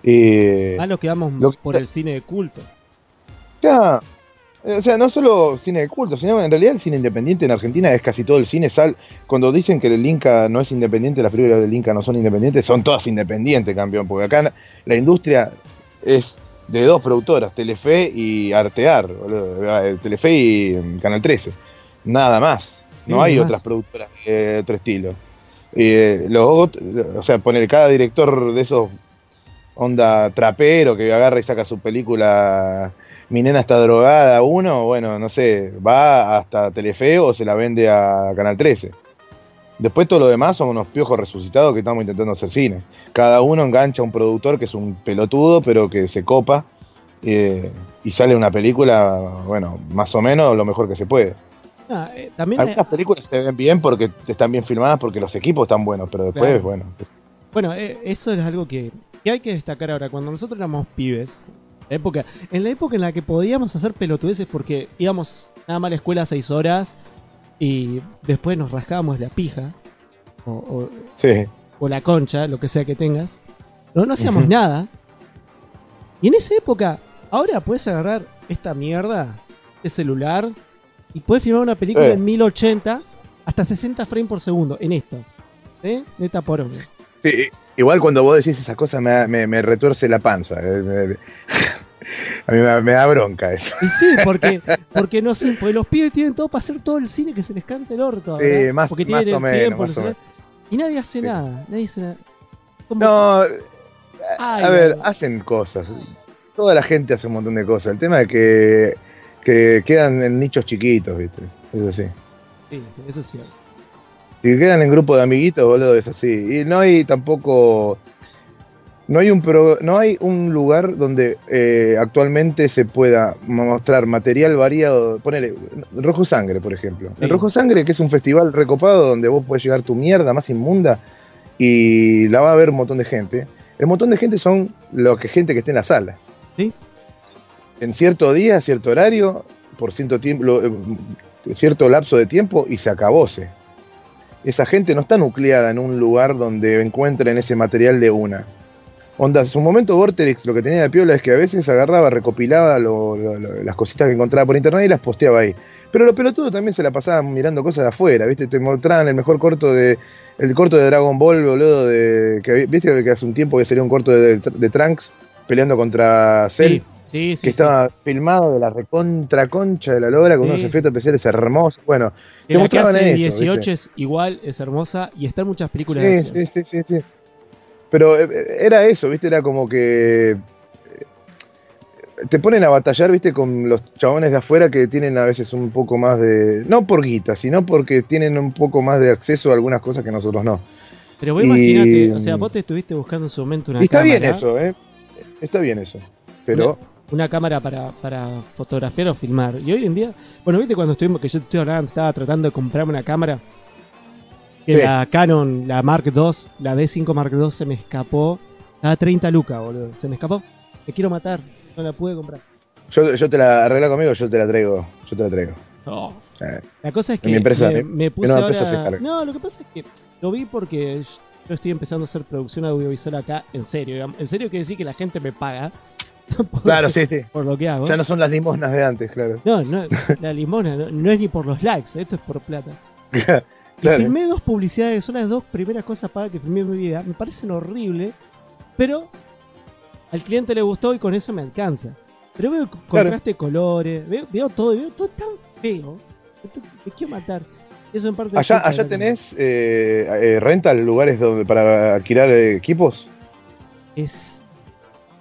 Eh, Más lo que vamos lo que- por el cine de culto. ya, eh, o sea, no solo cine de culto, sino en realidad el cine independiente en Argentina es casi todo el cine sal. Cuando dicen que el Inca no es independiente, las películas del Inca no son independientes, son todas independientes, campeón, porque acá la industria es de dos productoras, Telefe y Artear, boludo, eh, Telefe y mm, Canal 13. Nada más. No hay otras productoras de otro estilo. Eh, los, o sea, poner cada director de esos onda trapero que agarra y saca su película Mi nena está drogada uno, bueno, no sé, va hasta Telefe o se la vende a Canal 13. Después todo lo demás son unos piojos resucitados que estamos intentando hacer cine. Cada uno engancha a un productor que es un pelotudo, pero que se copa eh, y sale una película, bueno, más o menos lo mejor que se puede. Ah, eh, también, Algunas películas se ven bien porque están bien filmadas, porque los equipos están buenos, pero después, Claro. bueno, es- bueno, eh, eso es algo que, que hay que destacar ahora. Cuando nosotros éramos pibes, época, en la época en la que podíamos hacer pelotudeces porque íbamos nada más a la escuela seis horas y después nos rascábamos la pija o, o- sí, o la concha, lo que sea que tengas. No, no hacíamos nada. Y en esa época, ahora puedes agarrar esta mierda de celular y puedes filmar una película Eh. en 1080 hasta 60 frames por segundo en esto. ¿Eh? Neta por Sí, igual cuando vos decís esas cosas me, me, me retuerce la panza. eh, a mí me, da- me da bronca eso. Y sí, porque, porque no sé, porque los pibes tienen todo para hacer todo el cine que se les cante el orto. Sí, ¿verdad? más- porque más tienen o menos, tiempo, más o menos. Y nadie hace Sí. nada. Nadie hace nada. Como- No, Ay, a ver, no. hacen cosas. Toda la gente hace un montón de cosas. El tema es que, que quedan en nichos chiquitos, ¿viste? Es así. Sí, sí, eso es cierto. Si quedan en grupo de amiguitos, boludo, es así. Y no hay tampoco. No hay un, no hay un lugar donde eh, actualmente se pueda mostrar material variado. Ponele, Rojo Sangre, por ejemplo. El Rojo Sangre, que es un festival recopado donde vos puedes llegar tu mierda más inmunda y la va a ver un montón de gente. El montón de gente son lo que gente que esté en la sala. Sí. En cierto día, cierto horario, por cierto, tiempo, eh, cierto lapso de tiempo y se acabóse. Esa gente no está nucleada en un lugar donde encuentren ese material de una Onda, en su momento Vorterix lo que tenía de piola es que a veces agarraba, recopilaba las cositas que encontraba por internet y las posteaba ahí. Pero lo pelotudo también se la pasaba mirando cosas de afuera, ¿viste? Te mostraban el mejor corto de. El corto de Dragon Ball, boludo, de. Que, ¿Viste que hace un tiempo que sería un corto de, Trunks peleando contra Cell? Sí, sí, que estaba filmado de la recontra concha de la logra con unos efectos especiales hermosos. Bueno, te mostraban eso. 18 es igual, es hermosa y está en muchas películas. Sí, sí, sí, sí, sí. Pero eh, eh, era eso, ¿viste? Era como que. Eh, te ponen a batallar, ¿viste? Con los chabones de afuera que tienen a veces un poco más de. No por guita, sino porque tienen un poco más de acceso a algunas cosas que nosotros no. Pero vos imaginate, o sea, vos te estuviste buscando en su momento una y está bien eso, ¿eh? Está bien eso. Pero. Una, cámara para, para, fotografiar o filmar. Y hoy en día, bueno, viste cuando estuvimos, que yo te estoy hablando, estaba tratando de comprarme una cámara la Canon, la Mark II, la D5 Mark II se me escapó. Estaba 30 lucas, boludo. Se me escapó. Te quiero matar. No la pude comprar. Yo, yo te la arregla conmigo, yo te la traigo. Yo te la traigo. la cosa es que mi empresa, me, puse ahora... No, lo que pasa es que lo vi porque yo estoy empezando a hacer producción audiovisual acá en serio. En serio quiere decir que la gente me paga. claro, sí, sí. Por lo que hago. Ya no son las limosnas de antes, claro. No, no, la limosna no, no es ni por los likes, esto es por plata. Y filmé dos publicidades, son las dos primeras cosas para que filmé en mi vida. Me parecen horribles, pero al cliente le gustó y con eso me alcanza. Pero veo contraste de colores, veo, todo, veo todo tan feo. Me quiero matar. Eso en parte allá allá tenés eh, eh, rental lugares donde para alquilar equipos. Es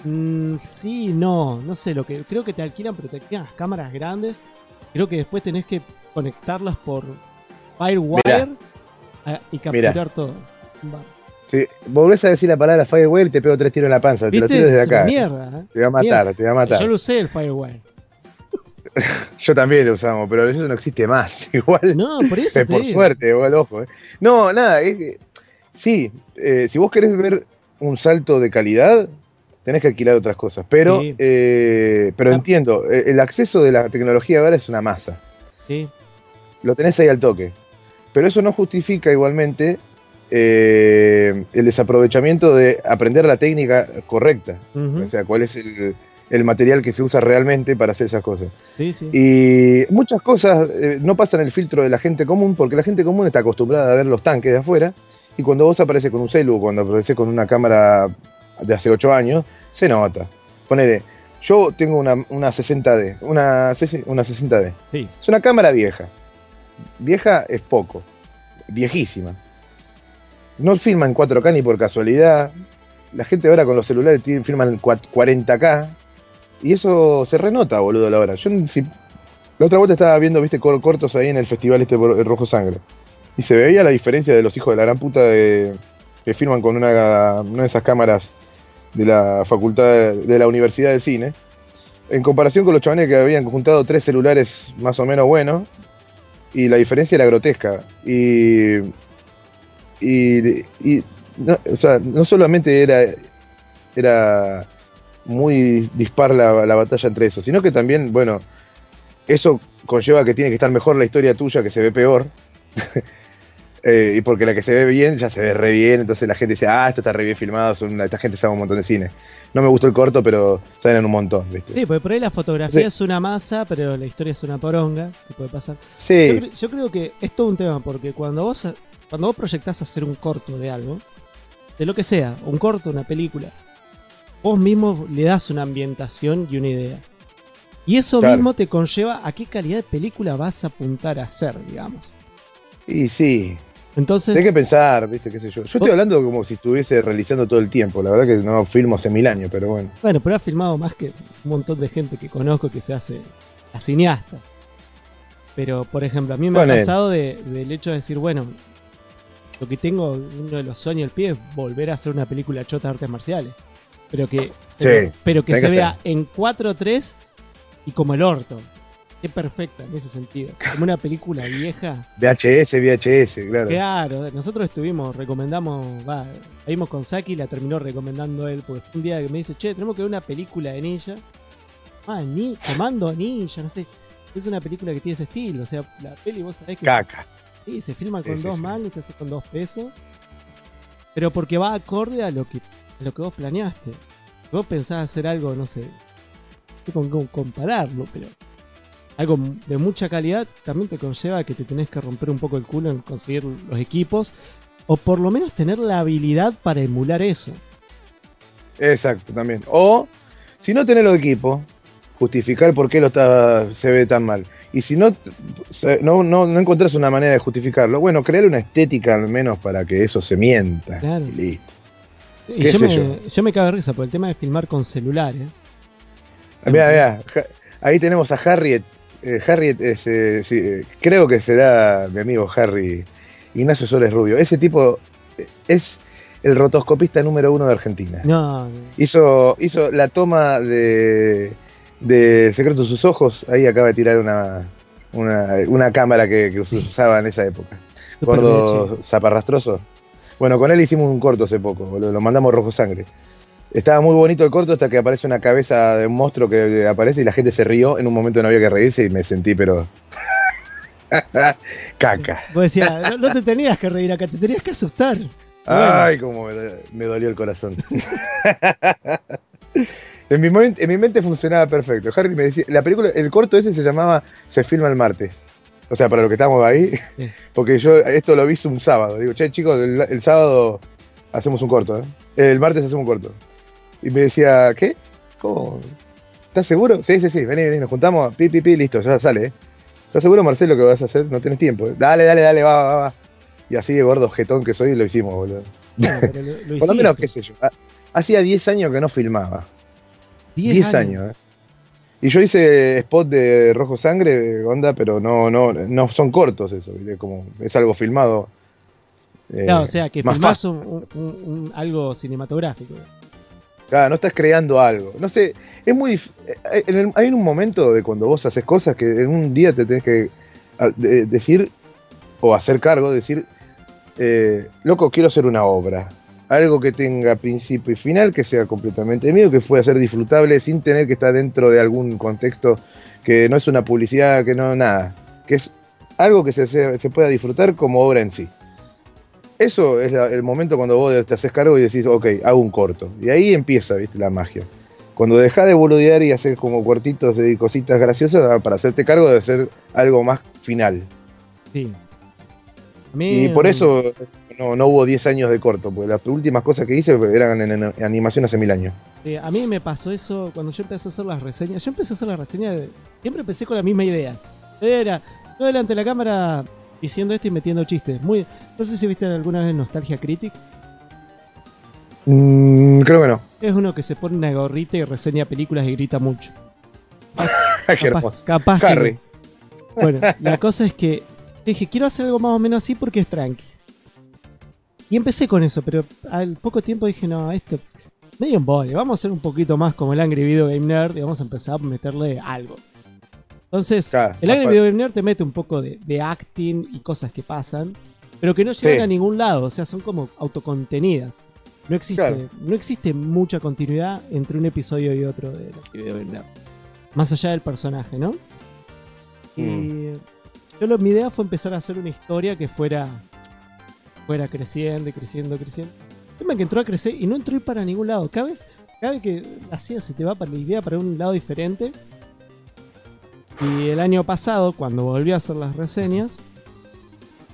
mm, sí, no, no sé lo que creo que te alquilan, pero te alquilan las cámaras grandes. Creo que después tenés que conectarlas por Firewire y capturar todo. Si volvés a decir la palabra Firewire te pego tres tiros en la panza. Te lo tiro desde acá. Mierda, ¿eh? Te va a matar, te va a matar. Yo lo usé el Firewire. Yo también lo usamos, pero eso no existe más. Igual. No, por eso. por suerte, igual, ojo. Eh. No, nada, es sí, eh, si vos querés ver un salto de calidad, tenés que alquilar otras cosas. Pero, pero ah. entiendo, el acceso de la tecnología ahora es una masa. Sí. Lo tenés ahí al toque. Pero eso no justifica igualmente eh, el desaprovechamiento de aprender la técnica correcta. O sea, cuál es el, material que se usa realmente para hacer esas cosas. Y muchas cosas eh, no pasan el filtro de la gente común porque la gente común está acostumbrada a ver los tanques de afuera y cuando vos apareces con un celu, cuando apareces con una cámara de hace 8 años, se nota. Ponele, yo tengo una, 60D, una, una 60D. Es una cámara vieja vieja es poco, viejísima. No filman 4K ni por casualidad. La gente ahora con los celulares filman 40K. Y eso se renota, boludo, la hora. Yo la otra vuelta estaba viendo, viste, cortos ahí en el festival este Rojo Sangre. Y se veía la diferencia de los hijos de la gran puta de, que filman con una, una de esas cámaras de la facultad de la Universidad del Cine. En comparación con los chavales que habían juntado tres celulares más o menos buenos y la diferencia era grotesca. Y, y, no, o sea, no solamente era, era muy dispar la, la, batalla entre eso, sino que también, bueno, eso conlleva que tiene que estar mejor la historia tuya que se ve peor. Eh, y porque la que se ve bien ya se ve re bien, entonces la gente dice, ah, esto está re bien filmado, esta gente sabe un montón de cine. No me gustó el corto, pero saben un montón, ¿viste? Sí, porque por ahí la fotografía es una masa, pero la historia es una poronga, que puede pasar. Sí. Yo, creo que es todo un tema, porque cuando vos, cuando vos proyectás hacer un corto de algo, de lo que sea, un corto, una película, vos mismo le das una ambientación y una idea. Y eso mismo te conlleva a qué calidad de película vas a apuntar a hacer, digamos. Y sí, entonces. Hay que pensar, ¿viste? ¿Qué sé yo? Yo estoy hablando como si estuviese realizando todo el tiempo. La verdad que no filmo hace mil años, pero bueno. Bueno, pero ha filmado más que un montón de gente que conozco que se hace a cineasta. Pero, por ejemplo, a mí me ha pasado del hecho de decir, bueno, lo que tengo, uno de los sueños del pie es volver a hacer una película chota de artes marciales. Pero que, pero, que se vea en 4-3 y como el orto. Es perfecta en ese sentido. Como una película vieja. VHS, VHS, claro. Claro, nosotros estuvimos, recomendamos, va, vimos con Saki y la terminó recomendando él, porque fue un día que me dice, che, tenemos que ver una película de ninja. Ah, ni, Comando Ninja, no sé. Es una película que tiene ese estilo, o sea, la peli vos sabés que... Caca. Sí, se filma con dos manos, se hace con dos pesos. Pero porque va acorde a lo que, a lo que vos planeaste. Vos pensás hacer algo, no sé, con, con compararlo, pero algo de mucha calidad también te conlleva que te tenés que romper un poco el culo en conseguir los equipos o por lo menos tener la habilidad para emular eso. Exacto, también. O si no tenés los equipos, justificar por qué lo está, se ve tan mal. Y si no, no, no, no encontrás una manera de justificarlo, bueno, crear una estética al menos para que eso se mienta. Y listo. yo, me, yo? me cago de risa por el tema de filmar con celulares. Mira, mira, ahí tenemos a Harriet. Eh, es, eh, eh, creo que será mi amigo Harry Ignacio Soles Rubio. Ese tipo es el rotoscopista número uno de Argentina. No, Hizo, hizo la toma de, de Secreto de sus Ojos. Ahí acaba de tirar una, una, cámara que, que, usaba en esa época. Gordo zaparrastroso. Bueno, con él hicimos un corto hace poco, lo, lo mandamos rojo sangre. Estaba muy bonito el corto hasta que aparece una cabeza de un monstruo que aparece y la gente se rió. En un momento no había que reírse y me sentí, pero. Caca. Vos decías, no, te tenías que reír acá, te tenías que asustar. Ay, cómo me, dolió el corazón. en, mi en, mi mente funcionaba perfecto. Harry me decía, la película, el corto ese se llamaba Se filma el martes. O sea, para los que estamos ahí, porque yo esto lo vi un sábado. Digo, che, chicos, el, sábado hacemos un corto, ¿eh? El martes hacemos un corto. Y me decía, ¿qué? ¿Cómo? ¿Estás seguro? Sí, sí, sí, vení, vení, nos juntamos, pi, pi, pi, listo, ya sale, ¿eh? ¿Estás seguro, Marcelo, que vas a hacer? No tenés tiempo. ¿eh? Dale, dale, dale, va, va, va. Y así de gordo jetón que soy, lo hicimos, boludo. Por lo menos, qué sé yo. Hacía 10 años que no filmaba. 10 años, ¿eh? Y yo hice spot de Rojo Sangre, onda, pero no, no, no son cortos eso, como es algo filmado. Eh, claro, o sea, que filmás un, algo cinematográfico. Claro, no estás creando algo. No sé, es muy eh, Hay un momento de cuando vos haces cosas que en un día te tenés que decir o hacer cargo, decir, eh, loco, quiero hacer una obra. Algo que tenga principio y final, que sea completamente mío, que pueda ser disfrutable sin tener que estar dentro de algún contexto que no es una publicidad, que no, nada. Que es algo que se, se pueda disfrutar como obra en sí. Eso es el momento cuando vos te haces cargo y decís, ok, hago un corto. Y ahí empieza, viste, la magia. Cuando dejás de boludear y haces como cuartitos y cositas graciosas ah, para hacerte cargo de hacer algo más final. Sí. y por eso no, no, hubo 10 años de corto, porque las últimas cosas que hice eran en, animación hace mil años. Sí, a mí me pasó eso cuando yo empecé a hacer las reseñas. Yo empecé a hacer las reseñas, siempre empecé con la misma idea. Era, yo delante de la cámara diciendo esto y metiendo chistes. Muy, no sé si viste alguna vez Nostalgia Critic. Mm, creo que no. Es uno que se pone una gorrita y reseña películas y grita mucho. Qué hermoso. Capaz Bueno, la cosa es que dije, quiero hacer algo más o menos así porque es tranqui. Y empecé con eso, pero al poco tiempo dije, no, esto medio un boy, vamos a hacer un poquito más como el Angry Video Game Nerd y vamos a empezar a meterle algo. Entonces, el Angry Video Nerd te mete un poco de, acting y cosas que pasan, pero que no llegan a ningún lado, o sea, son como autocontenidas. No existe, no existe mucha continuidad entre un episodio y otro de Video Game Nerd. Más allá del personaje, ¿no? Y mm. yo mi idea fue empezar a hacer una historia que fuera fuera creciendo y creciendo, creciendo. El tema que entró a crecer y no entró para ningún lado. Cada vez, cada vez que hacía se te va para la idea para un lado diferente. Y el año pasado, cuando volví a hacer las reseñas,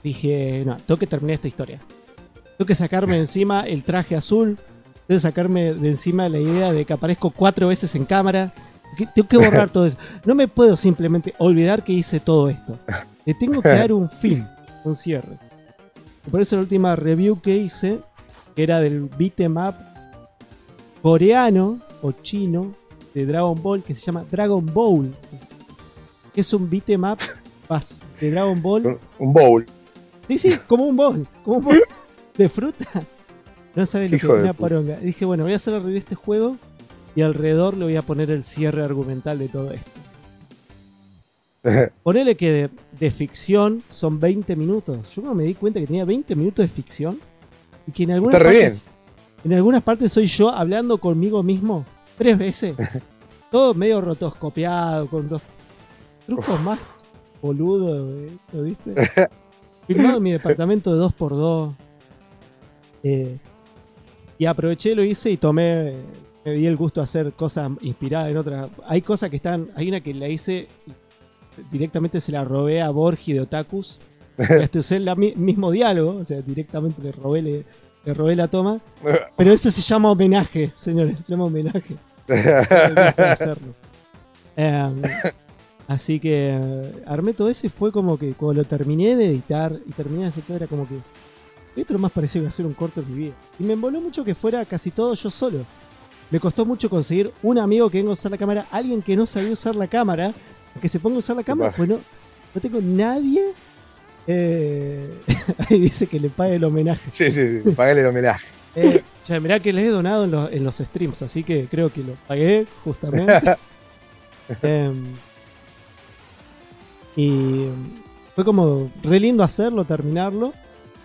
dije, no, tengo que terminar esta historia. Tengo que sacarme de encima el traje azul. Tengo que sacarme de encima la idea de que aparezco cuatro veces en cámara. Tengo que borrar todo eso. No me puedo simplemente olvidar que hice todo esto. Le tengo que dar un fin, un cierre. por eso la última review que hice, que era del beatmap coreano o chino de Dragon Ball, que se llama Dragon Ball que es un beatmap de Dragon Ball. Un bowl. Sí, sí, como un bol, como un bol de fruta. No sabes lo que es una poronga. Dije, bueno, voy a hacer el review de este juego y alrededor le voy a poner el cierre argumental de todo esto. Ponele que de, ficción son 20 minutos. Yo no me di cuenta que tenía 20 minutos de ficción y que en algunas, partes, en algunas partes soy yo hablando conmigo mismo tres veces. Todo medio rotoscopiado, con los trucos más boludos, ¿lo viste? Filmado en mi departamento de 2x2. Eh, y aproveché, lo hice y tomé, me di el gusto de hacer cosas inspiradas en otras. Hay cosas que están, hay una que la hice directamente se la robé a Borgi de Otakus. Este usé el mismo diálogo, o sea, directamente le robé, le, robé la toma. Pero eso se llama homenaje, señores, se llama homenaje. Así que armé todo eso y fue como que cuando lo terminé de editar y terminé de hacer todo, era como que esto lo más pareció a hacer un corto de mi vida. Y me envoló mucho que fuera casi todo yo solo. Me costó mucho conseguir un amigo que venga a usar la cámara, alguien que no sabía usar la cámara, que se ponga a usar la cámara, pues no, tengo nadie. Eh, ahí dice que le pague el homenaje. Sí, sí, sí, pague el homenaje. Eh, ya, mirá que les he donado en los, en los streams, así que creo que lo pagué justamente. Em, y fue como re lindo hacerlo, terminarlo.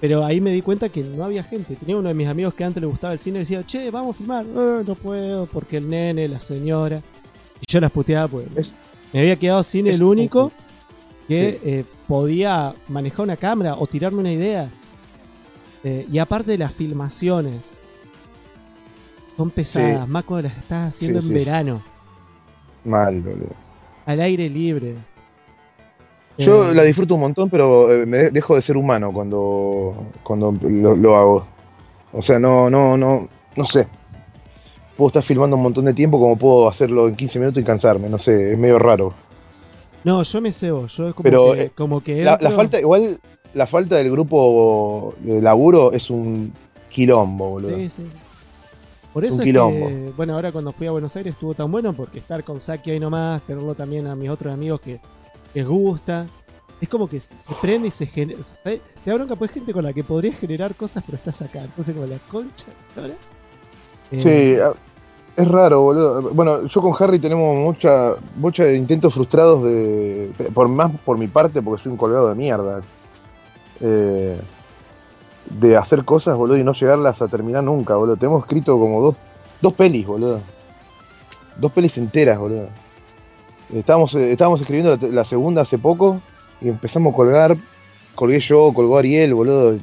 Pero ahí me di cuenta que no había gente. Tenía uno de mis amigos que antes le gustaba el cine y decía, che, vamos a filmar. Eh, no puedo porque el nene, la señora. Y yo las puteaba pues. Me había quedado sin el único que eh, podía manejar una cámara o tirarme una idea. Eh, y aparte de las filmaciones, son pesadas, más cuando las estás haciendo en verano. Mal, boludo. Al aire libre. Yo eh, la disfruto un montón, pero me dejo de ser humano cuando, cuando lo, lo, hago. O sea, no, no, no, no sé puedo estar filmando un montón de tiempo como puedo hacerlo en 15 minutos y cansarme, no sé, es medio raro. No, yo me cebo, yo es como Pero, que, eh, como que la, falta, igual la falta del grupo de laburo es un quilombo, boludo. Sí, sí. Por eso es que, bueno, ahora cuando fui a Buenos Aires estuvo tan bueno porque estar con Saki ahí nomás, tenerlo también a mis otros amigos que les gusta. Es como que se prende y se genera. Te da bronca, pues gente con la que podrías generar cosas, pero estás acá. Entonces, como la concha, ¿verdad? Sí, eh, es raro, boludo. Bueno, yo con Harry tenemos mucha, muchos intentos frustrados de. Por más por mi parte, porque soy un colgado de mierda. Eh, de hacer cosas, boludo, y no llegarlas a terminar nunca, boludo. Tenemos escrito como dos, dos pelis, boludo. Dos pelis enteras, boludo. Estábamos, eh, estábamos escribiendo la, segunda hace poco y empezamos a colgar. Colgué yo, colgó Ariel, boludo.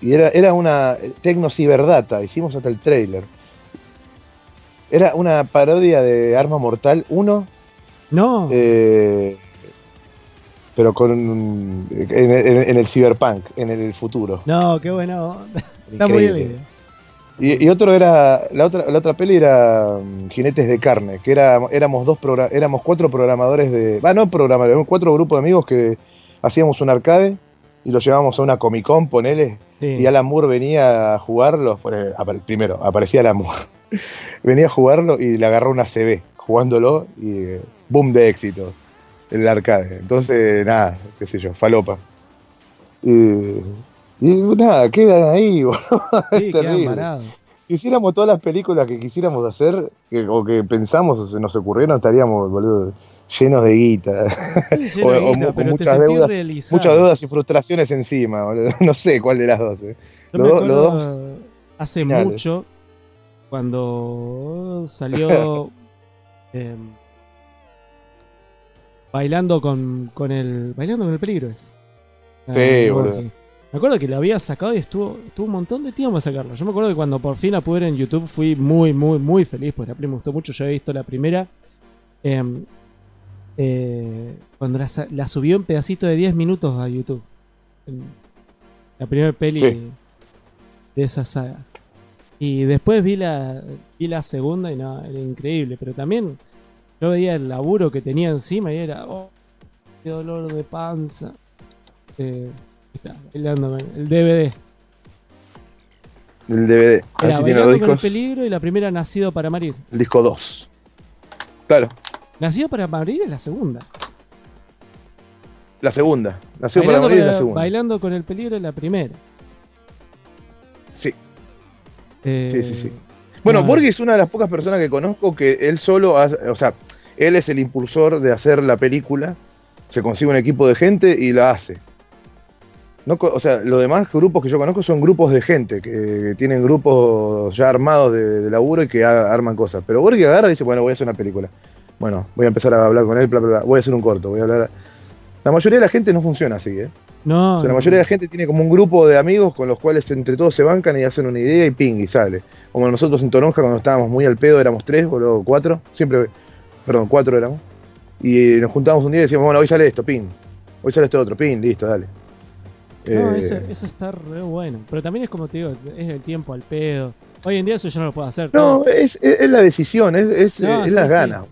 Y era, era una Tecno Ciberdata, hicimos hasta el trailer. Era una parodia de Arma Mortal 1. No. Eh, pero con en, el cyberpunk, en el futuro. No, qué bueno. Está muy bien. Y, otro era, la otra, la otra peli era um, Jinetes de Carne, que era, éramos dos éramos cuatro programadores de, va, no programadores, cuatro grupos de amigos que hacíamos un arcade y lo llevábamos a una Comic Con, ponele, y Alan Moore venía a jugarlo, primero, aparecía Alan Moore, venía a jugarlo y le agarró una CB jugándolo y boom de éxito en el arcade. Entonces, nada, qué sé yo, falopa. Y, nada, quedan ahí, es terrible. Si hiciéramos todas las películas que quisiéramos hacer o que pensamos o se nos ocurrieron, estaríamos, boludo, llenos de guita. o, con muchas deudas, muchas deudas y frustraciones encima, boludo. No sé cuál de las dos. Eh. Los, dos hace mucho cuando salió em, bailando con, con el bailando con el peligro es. sí, boludo. Me acuerdo que lo había sacado y estuvo, estuvo un montón de tiempo a sacarlo. Yo me acuerdo que cuando por fin la pude ver en YouTube fui muy, muy, muy feliz porque la peli me gustó mucho. Yo había visto la primera. Em, eh, cuando la, subió en pedacitos de 10 minutos a YouTube. La primera peli de esa saga. Y después vi la, vi la segunda y no, era increíble. Pero también yo veía el laburo que tenía encima y era, oh, qué dolor de panza. Eh, está, el DVD. El DVD. A ver si tiene los discos. el peligro y la primera Nacido para Morir. El disco 2. Claro. Nacido para Morir es la segunda. La segunda. Nació para morir la segunda. Bailando con el peligro es la primera. Sí. Eh, sí, sí, sí. Bueno, Borghi es una de las pocas personas que conozco que él solo, o sea, él es el impulsor de hacer la película, se consigue un equipo de gente y la hace. No, o sea, los demás grupos que yo conozco son grupos de gente, que, tienen grupos ya armados de, laburo y que arman cosas. Pero Borghi agarra y dice, bueno, voy a hacer una película. Bueno, voy a empezar a hablar con él, voy a hacer un corto, voy a hablar... La mayoría de la gente no funciona así, ¿eh? No, la mayoría de la gente tiene como un grupo de amigos con los cuales entre todos se bancan y hacen una idea y ping, y sale. Como nosotros en Toronja cuando estábamos muy al pedo, éramos tres o luego cuatro, siempre, perdón, cuatro éramos. Y nos juntábamos un día y decíamos, bueno, hoy sale esto, ping. Hoy sale esto otro, ping, listo, dale. No, eso, eh, eso, está re bueno. Pero también es como te digo, es el tiempo al pedo. Hoy en día eso yo no lo puedo hacer. No, es, es, la decisión, es, es, las ganas.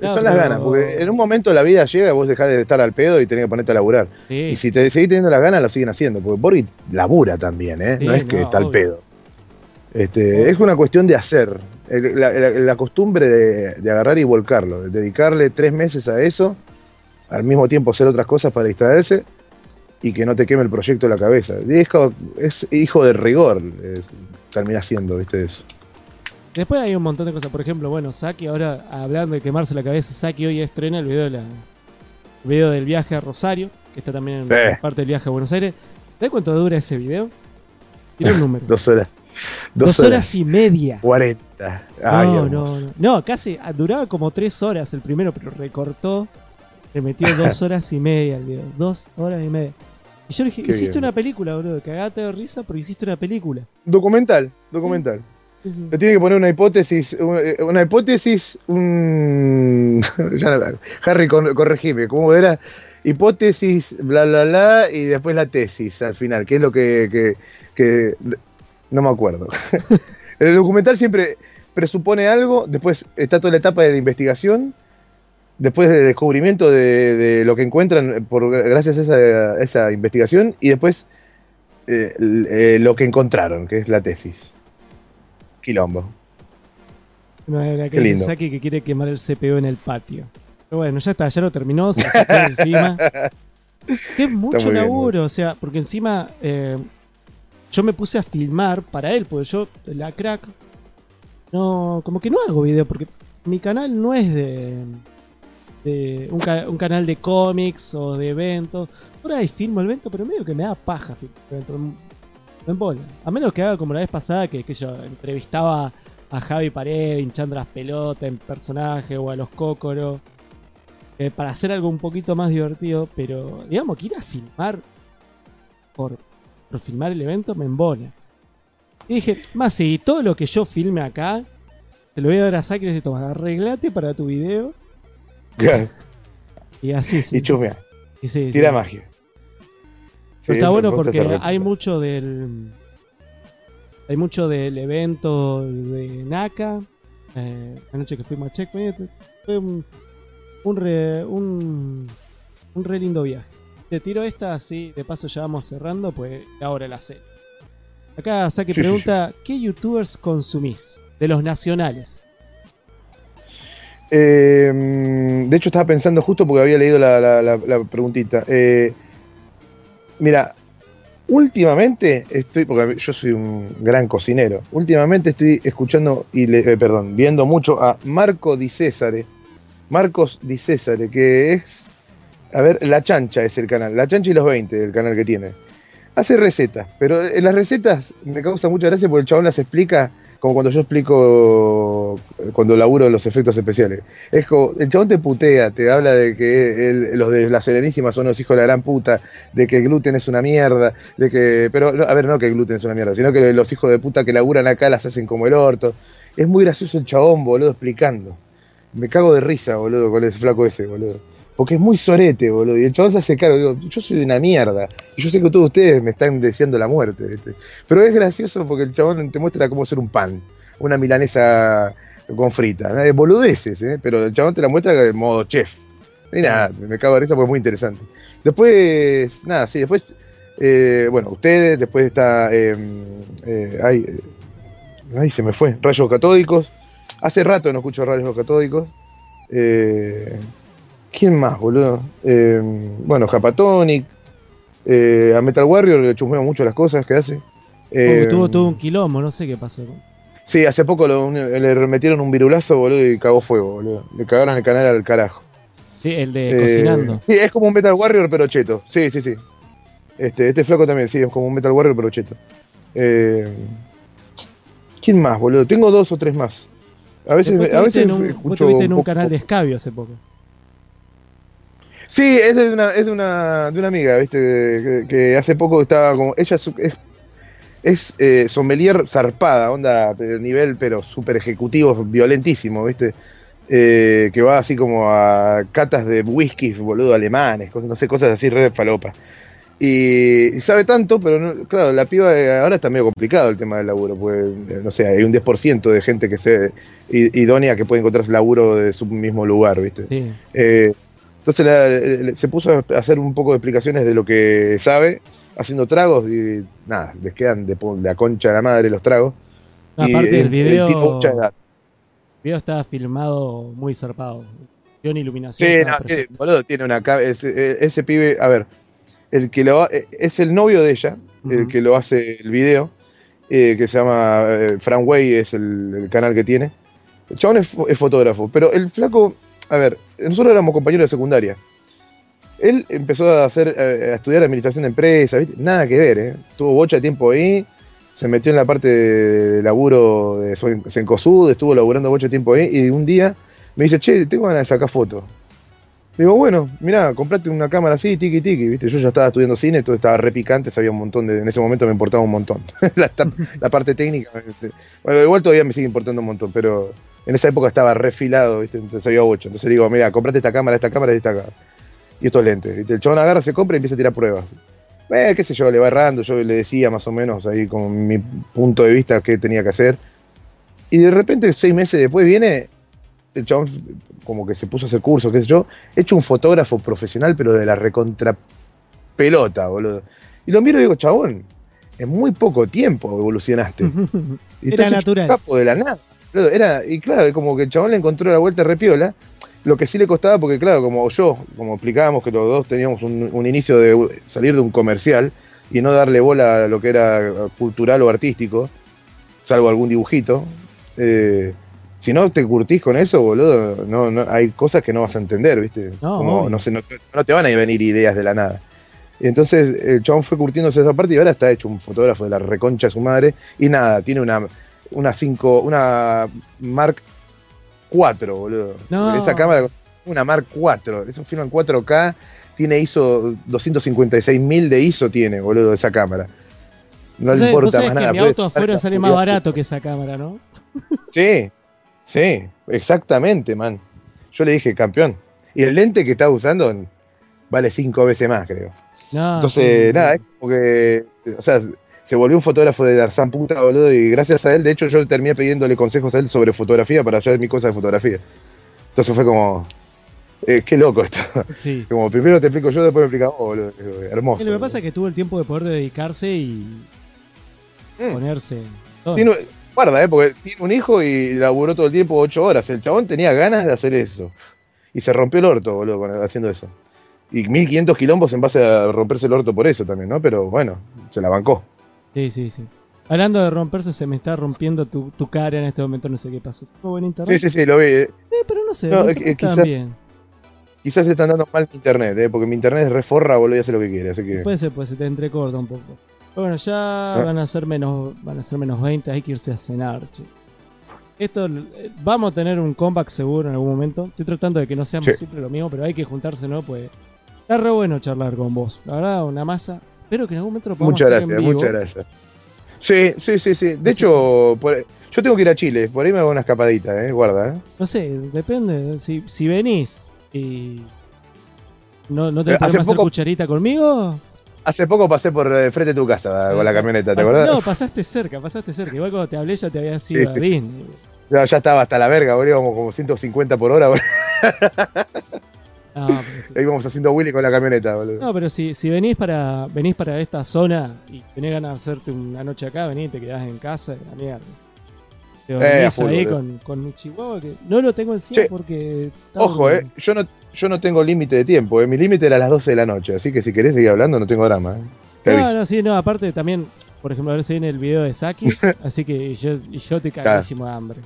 Son las ganas, porque en un momento la vida llega y vos dejás de estar al pedo y tenés que ponerte a laburar. Y si te seguís teniendo las ganas, lo siguen haciendo, porque Boris labura también, ¿eh? no es que está al pedo. Este, es una cuestión de hacer, la, costumbre de, agarrar y volcarlo, de dedicarle tres meses a eso, al mismo tiempo hacer otras cosas para distraerse y que no te queme el proyecto de la cabeza. es hijo de rigor, termina siendo, ¿viste? Eso. Después hay un montón de cosas. Por ejemplo, bueno, Saki, ahora hablando de quemarse la cabeza, Saki hoy estrena el video, de la, video del viaje a Rosario, que está también en parte del viaje a Buenos Aires. ¿Sabes cuánto dura ese video? Tiene un número. Dos horas. Dos, horas, y media. Cuarenta. no, no, no, no. casi ah, duraba como tres horas el primero, pero recortó. Le metió dos horas y media el video. Dos horas y media. Y yo le dije, hiciste una película, boludo. Cagate de risa, pero hiciste una película. Documental, documental. Le tiene que poner una hipótesis, eh, una hipótesis, un... Harry, corregime, ¿cómo era? Hipótesis, bla, bla, bla, y después la tesis al final, que es lo que, que, no me acuerdo. El documental siempre presupone algo, después está toda la etapa de la investigación, después del descubrimiento de, lo que encuentran por, gracias a esa, investigación y después eh, eh, lo que encontraron, que es la tesis. Quilombo. No, era que lindo. Saki que quiere quemar el CPU en el patio. Pero bueno, ya está, ya lo terminó, se encima. Que es mucho laburo, o sea, porque encima eh, yo me puse a filmar para él, porque yo, la crack, no, como que no hago video, porque mi canal no es de un, canal de cómics o de eventos. Por ahí filmo el evento, pero medio que me da paja filmar A menos que haga como la vez pasada, que, que yo entrevistaba a Javi Pared hinchando las pelotas en personaje o a los cócoros. Eh, para hacer algo un poquito más divertido, pero digamos que ir a filmar por, filmar el evento me embola. Y dije, más si todo lo que yo filme acá, te lo voy a dar a Saki y le arreglate para tu video y así, sí. Y chumea. Tira magia. está bueno porque hay mucho del. Hay mucho del evento de Naka. Eh, la noche que fuimos a Checkmate. Fue un. Un re, un, un re lindo viaje. Te tiro esta así, de paso ya vamos cerrando, pues ahora la sé. Acá Saki pregunta: ¿Qué youtubers consumís? De los nacionales. Eh, de hecho, estaba pensando justo porque había leído la, preguntita. Eh, mira, últimamente estoy, porque yo soy un gran cocinero, últimamente estoy escuchando y le, eh, perdón, viendo mucho a Marco Di Césare, Marcos Di Césare, que es, a ver, La Chancha es el canal, La Chancha y los 20, el canal que tiene. Hace recetas, pero en las recetas me causa mucha gracia porque el chabón las explica como cuando yo explico cuando laburo los efectos especiales. Es como, el chabón te putea, te habla de que los de la Serenísima son los hijos de la gran puta, de que el gluten es una mierda, de que, pero, a ver, no que el gluten es una mierda, sino que los hijos de puta que laburan acá las hacen como el orto. Es muy gracioso el chabón, boludo, explicando. Me cago de risa, boludo, con ese flaco ese, boludo. Porque es muy sorete, boludo. Y el chabón se hace caro. Digo, yo soy una mierda. Y yo sé que todos ustedes me están deseando la muerte. Pero es gracioso porque el chabón te muestra cómo hacer un pan. Una milanesa con frita. Boludeces, ¿eh? Pero el chabón te la muestra de modo chef. Y nada, me cago de risa porque es muy interesante. Después, nada, sí, después, eh, bueno, ustedes, después está, em, eh, ay, ay, se me fue, Rayos Catódicos. Hace rato no escucho Rayos Catódicos. Eh, ¿Quién más, boludo? Eh, bueno, Japatonic. Eh, a Metal Warrior le chusmeo mucho las cosas que hace. Eh, tuvo todo un quilombo, no sé qué pasó. Sí, hace poco le metieron un virulazo, boludo, y cagó fuego, boludo. Le cagaron el canal al carajo. Sí, el de cocinando. Sí, es como un Metal Warrior, pero cheto. Sí, sí, sí. Este, este flaco también, sí, es como un Metal Warrior, pero cheto. ¿Quién más, boludo? Tengo dos o tres más. A veces, a veces en un, escucho en un canal de escabio hace poco. Sí, es de una, es de una, de una amiga, ¿viste? Que, hace poco estaba como. Ella es, es eh, sommelier zarpada, onda, nivel, pero súper ejecutivo, violentísimo, ¿viste? Eh, que va así como a catas de whisky, boludo, alemanes, cosas, no sé, cosas así, re de falopa. Y, sabe tanto, pero claro, la piba eh, ahora está medio complicado el tema del laburo, pues no sé, hay un 10% de gente que se idónea que puede encontrar laburo de su mismo lugar, ¿viste? Entonces se puso a hacer un poco de explicaciones de lo que sabe, haciendo tragos y nada, les quedan de, la concha de la madre los tragos. aparte del video, el video estaba filmado muy zarpado. Iluminación. Sí, no, boludo, tiene una ese, ese pibe, a ver, el que lo eh, es el novio de ella, el que lo hace el video, eh, que se llama eh, Frank Way, es el, canal que tiene. El chabón es, fotógrafo, pero el flaco, a ver, nosotros éramos compañeros de secundaria. Él empezó a hacer a estudiar administración de empresas, nada que ver, ¿eh? tuvo bocha de tiempo ahí, se metió en la parte de, laburo de Sencosud, estuvo laburando bocha de tiempo ahí, y un día me dice, che, tengo ganas de sacar fotos. Digo, bueno, mira, comprate una cámara así, tiki tiki, ¿viste? Yo ya estaba estudiando cine, todo estaba repicante, sabía un montón de. En ese momento me importaba un montón. la, parte técnica. Bueno, igual todavía me sigue importando un montón, pero en esa época estaba refilado, ¿viste? Entonces sabía ocho. Entonces digo, mira, comprate esta cámara, esta cámara y esta cámara. Y estos lentes. ¿viste? El chabón agarra, se compra y empieza a tirar pruebas. Eh, qué sé yo, le va errando, yo le decía más o menos ahí con mi punto de vista qué tenía que hacer. Y de repente, seis meses después, viene el chabón como que se puso a hacer curso, qué sé yo, hecho un fotógrafo profesional, pero de la recontra pelota, boludo. Y lo miro y digo, chabón, en muy poco tiempo evolucionaste. Y era natural. Capo de la nada. Era, y claro, como que el chabón le encontró la vuelta repiola. Lo que sí le costaba, porque claro, como yo, como explicábamos que los dos teníamos un, un inicio de salir de un comercial y no darle bola a lo que era cultural o artístico, salvo algún dibujito. Eh, si no te curtís con eso, boludo, no, no, hay cosas que no vas a entender, ¿viste? No, Como, no, sé, no, te van a venir ideas de la nada. Y entonces el chabón fue curtiéndose esa parte y ahora está hecho un fotógrafo de la reconcha de su madre. Y nada, tiene una, una una Mark 4, boludo. Esa cámara, una Mark 4. Eso firma en 4K, tiene ISO 256.000 de ISO, tiene, boludo, esa cámara. No le importa más nada. mi auto afuera sale más barato que esa cámara, ¿no? Sí, Sí, exactamente, man. Yo le dije, campeón. Y el lente que estaba usando vale cinco veces más, creo. Entonces, nada, es como que. O sea, se volvió un fotógrafo de Darzán puta, boludo, y gracias a él, de hecho, yo terminé pidiéndole consejos a él sobre fotografía para hacer mi cosa de fotografía. Entonces fue como. Eh, qué loco esto. Sí. Como primero te explico yo, después me explicas vos, boludo. Hermoso. lo que pasa es que tuvo el tiempo de poder dedicarse y. Mm. ponerse. Guarda, ¿eh? porque tiene un hijo y laburó todo el tiempo ocho horas. El chabón tenía ganas de hacer eso. Y se rompió el orto, boludo, haciendo eso. Y 1500 quilombos en base a romperse el orto por eso también, ¿no? Pero bueno, se la bancó. Sí, sí, sí. Hablando de romperse, se me está rompiendo tu, cara en este momento, no sé qué pasó. buen internet? Sí, sí, sí, lo vi. Eh, eh pero no sé, no, quizás, quizás están dando mal mi internet, ¿eh? porque mi internet es reforra, boludo, y hace lo que quiere. Así que... Puede ser, pues se te entrecorta un poco. Bueno, ya ah. van a ser menos van a ser menos 20, hay que irse a cenar, che. Esto eh, vamos a tener un comeback seguro en algún momento. Estoy tratando de que no seamos siempre lo mismo, pero hay que juntarse, ¿no? Pues está re bueno charlar con vos. La verdad, una masa. Espero que en algún momento lo podamos Muchas gracias, muchas gracias. Sí, sí, sí, sí. De hecho, yo tengo que ir a Chile, por ahí me hago una escapadita, eh, guarda, eh. No sé, depende. Si, si venís y no, no te eh, hacer cucharita conmigo, Hace poco pasé por eh, frente de tu casa con la camioneta, ¿te acordás? No, pasaste cerca, pasaste cerca. Igual cuando te hablé ya te había sido sí, Ya, estaba hasta la verga, boludo, como, como 150 por hora, boludo. Ahí íbamos haciendo Willy con la camioneta, boludo. No, pero si, si venís para venís para esta zona y tenés ganas de hacerte una noche acá, venís, te quedás en casa, la mierda. Te eh, ahí con, con, mi chihuahua, que no lo tengo encima porque... Ojo, eh, yo no, yo no tengo límite de tiempo, ¿eh? mi límite era a las 12 de la noche, así que si querés seguir hablando no tengo drama. ¿eh? No, no, sí, no, aparte también, por ejemplo, a ver si viene el video de Saki, así que yo, yo estoy cagadísimo de hambre.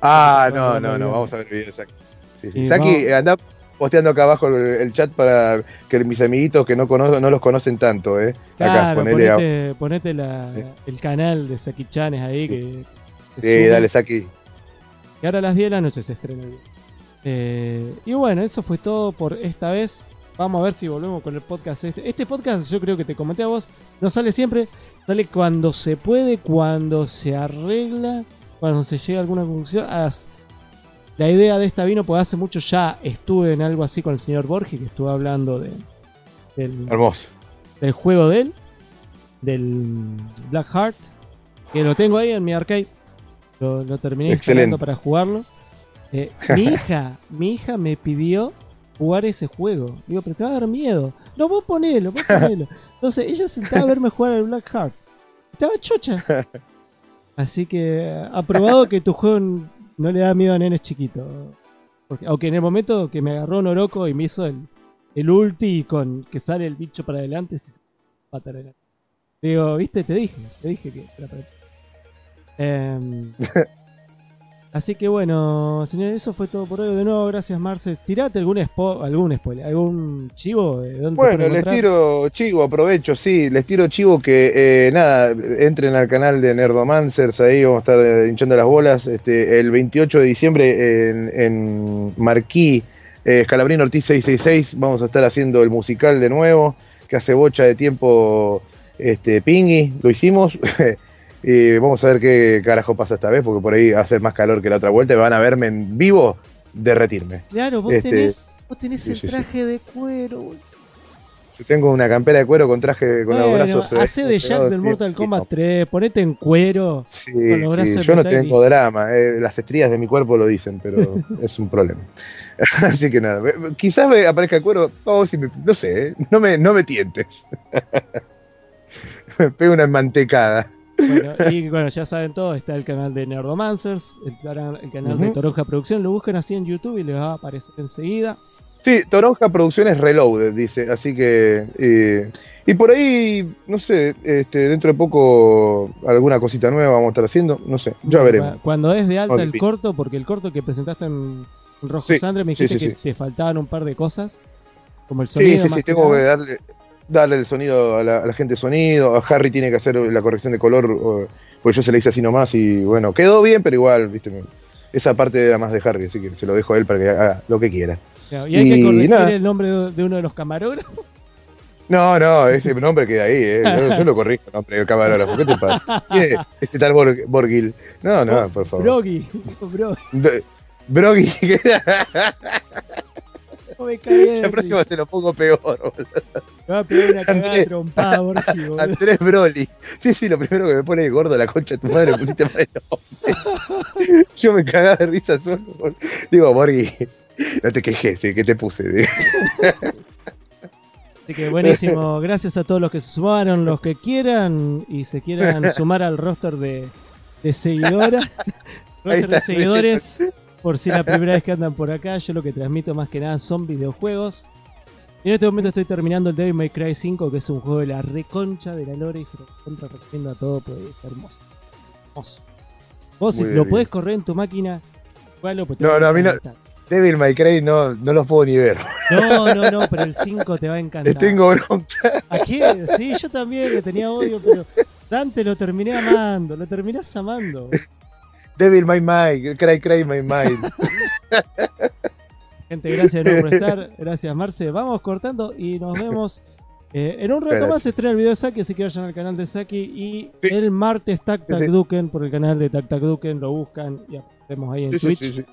Ah, no, no, no, vamos a ver el video de Saki. Sí, sí. Saki, anda posteando acá abajo el, chat para que mis amiguitos que no conozco, no los conocen tanto, ¿eh? acá, ponete, ponete la, el canal de Saki Chanes ahí. Que, sí, dale, Saki. Que ahora a las 10 de la noche se estrena el. Eh, y bueno, eso fue todo por esta vez. Vamos a ver si volvemos con el podcast este. Este podcast, yo creo que te comenté a vos, no sale siempre. Sale cuando se puede, cuando se arregla, cuando se llega a alguna conclusión. La idea de esta vino, porque hace mucho ya estuve en algo así con el señor Borges, que estuve hablando de, del, Hermoso. del juego de él, del Black Heart, que lo tengo ahí en mi arcade. Lo, terminé instalando para jugarlo. Eh, mi hija, mi hija me pidió jugar ese juego. Digo, pero te va a dar miedo. No, vos ponelo, vos ponelo. Entonces ella sentaba a verme jugar al Black Heart. Estaba chocha. Así que ha probado que tu juego no le da miedo a nenes chiquitos. Porque, aunque en el momento que me agarró Noroko y me hizo el, el ulti con que sale el bicho para adelante, se va adelante. Digo, viste, te dije, te dije que era para eh, Así que bueno, señores, eso fue todo por hoy. De nuevo, gracias Marces. Tirate algún, algún spoiler, algún chivo. bueno, les tiro chivo, aprovecho, sí, les tiro chivo que eh, nada, entren al canal de Nerdomancers, ahí vamos a estar eh, hinchando las bolas. Este, el 28 de diciembre en, en Marquí, eh, Escalabrín Ortiz 666, vamos a estar haciendo el musical de nuevo, que hace bocha de tiempo este, Pingui, lo hicimos. Y vamos a ver qué carajo pasa esta vez, porque por ahí va a hacer más calor que la otra vuelta y van a verme en vivo derretirme. Claro, vos este, tenés, vos tenés el traje de cuero. Yo tengo una campera de cuero con traje con los brazos. Eh, hace de Jack del Mortal Kombat 3, ponete en cuero. Sí, sí yo no tengo drama, eh, las estrías de mi cuerpo lo dicen, pero es un problema. Así que nada, quizás me aparezca el cuero, oh, no sé, eh, no me, no me tientes. me pego una mantecada. Bueno, y bueno, ya saben todo, está el canal de Nerdomancers, el, el canal de Toronja Producción, lo buscan así en YouTube y les va a aparecer enseguida. Sí, Toronja Producciones Reloaded, dice, así que... Eh, y por ahí, no sé, este, dentro de poco alguna cosita nueva vamos a estar haciendo, no sé, ya veremos. Cuando es de alta el corto, porque el corto que presentaste en Rojo Sandre me dijiste que te faltaban un par de cosas, como el sonido. Sí, sí, sí, tengo que darle darle el sonido a la, gente de sonido, a Harry tiene que hacer la corrección de color, pues yo se le hice así nomás y bueno, quedó bien, pero igual, viste, esa parte era más de Harry, así que se lo dejo a él para que haga lo que quiera. y hay que corregir el nombre de uno de los camarógrafos. No, no, ese nombre queda ahí, ¿eh? yo, lo corrijo, nombre de camarógrafo, ¿qué te pasa? ¿Qué este tal Borgil? No, no, por favor. Brogi. Brogi. La próxima se lo pongo peor, boludo. Me va a pegar una cagada trompada, Borgi, Andrés Broly. Sí, sí, lo primero que me pone gordo la concha de tu madre, me pusiste mal nombre. Yo me cagaba de risa solo. Digo, Borgi, no te quejes, ¿qué te puse? Así que buenísimo, gracias a todos los que se sumaron, los que quieran y se quieran sumar al roster de, de seguidoras. roster de seguidores por si es la primera vez que andan por acá, yo lo que transmito más que nada son videojuegos. en este momento estoy terminando el Devil May Cry 5, que es un juego de la reconcha de la lore y se lo contra recomiendo a todo porque es hermoso. Hermoso. Vos si lo podés correr en tu máquina, jugalo porque No, no, a mí no. Devil May Cry no, no los puedo ni ver. No, no, no, pero el 5 te va a encantar. Le tengo bronca. ¿A qué? Sí, yo también le tenía odio, pero Dante lo terminé amando, lo terminás amando. Devil My Mind, Cry Cry My Mind. Gente, gracias por estar. Gracias, Marce. Vamos cortando y nos vemos. Eh, en un rato más se estrena el video de Saki, así que vayan al canal de Saki. Y el martes Tac Tac Duken, por el canal de Tac Tac Duken, lo buscan y aparecemos ahí en Twitch.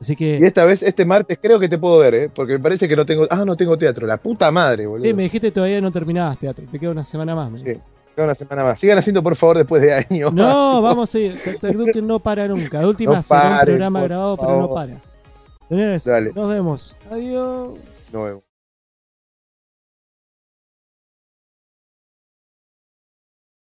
Así que... Y esta vez, este martes, creo que te puedo ver, ¿eh? porque me parece que no tengo. Ah, no tengo teatro, la puta madre, boludo. Sí, me dijiste todavía no terminabas teatro, te queda una semana más. Sí una semana más. Sigan haciendo, por favor, después de años. No, vamos a ir. que no para nunca. La última será un programa grabado, pero no para. Señores, nos vemos. Adiós. Nos vemos.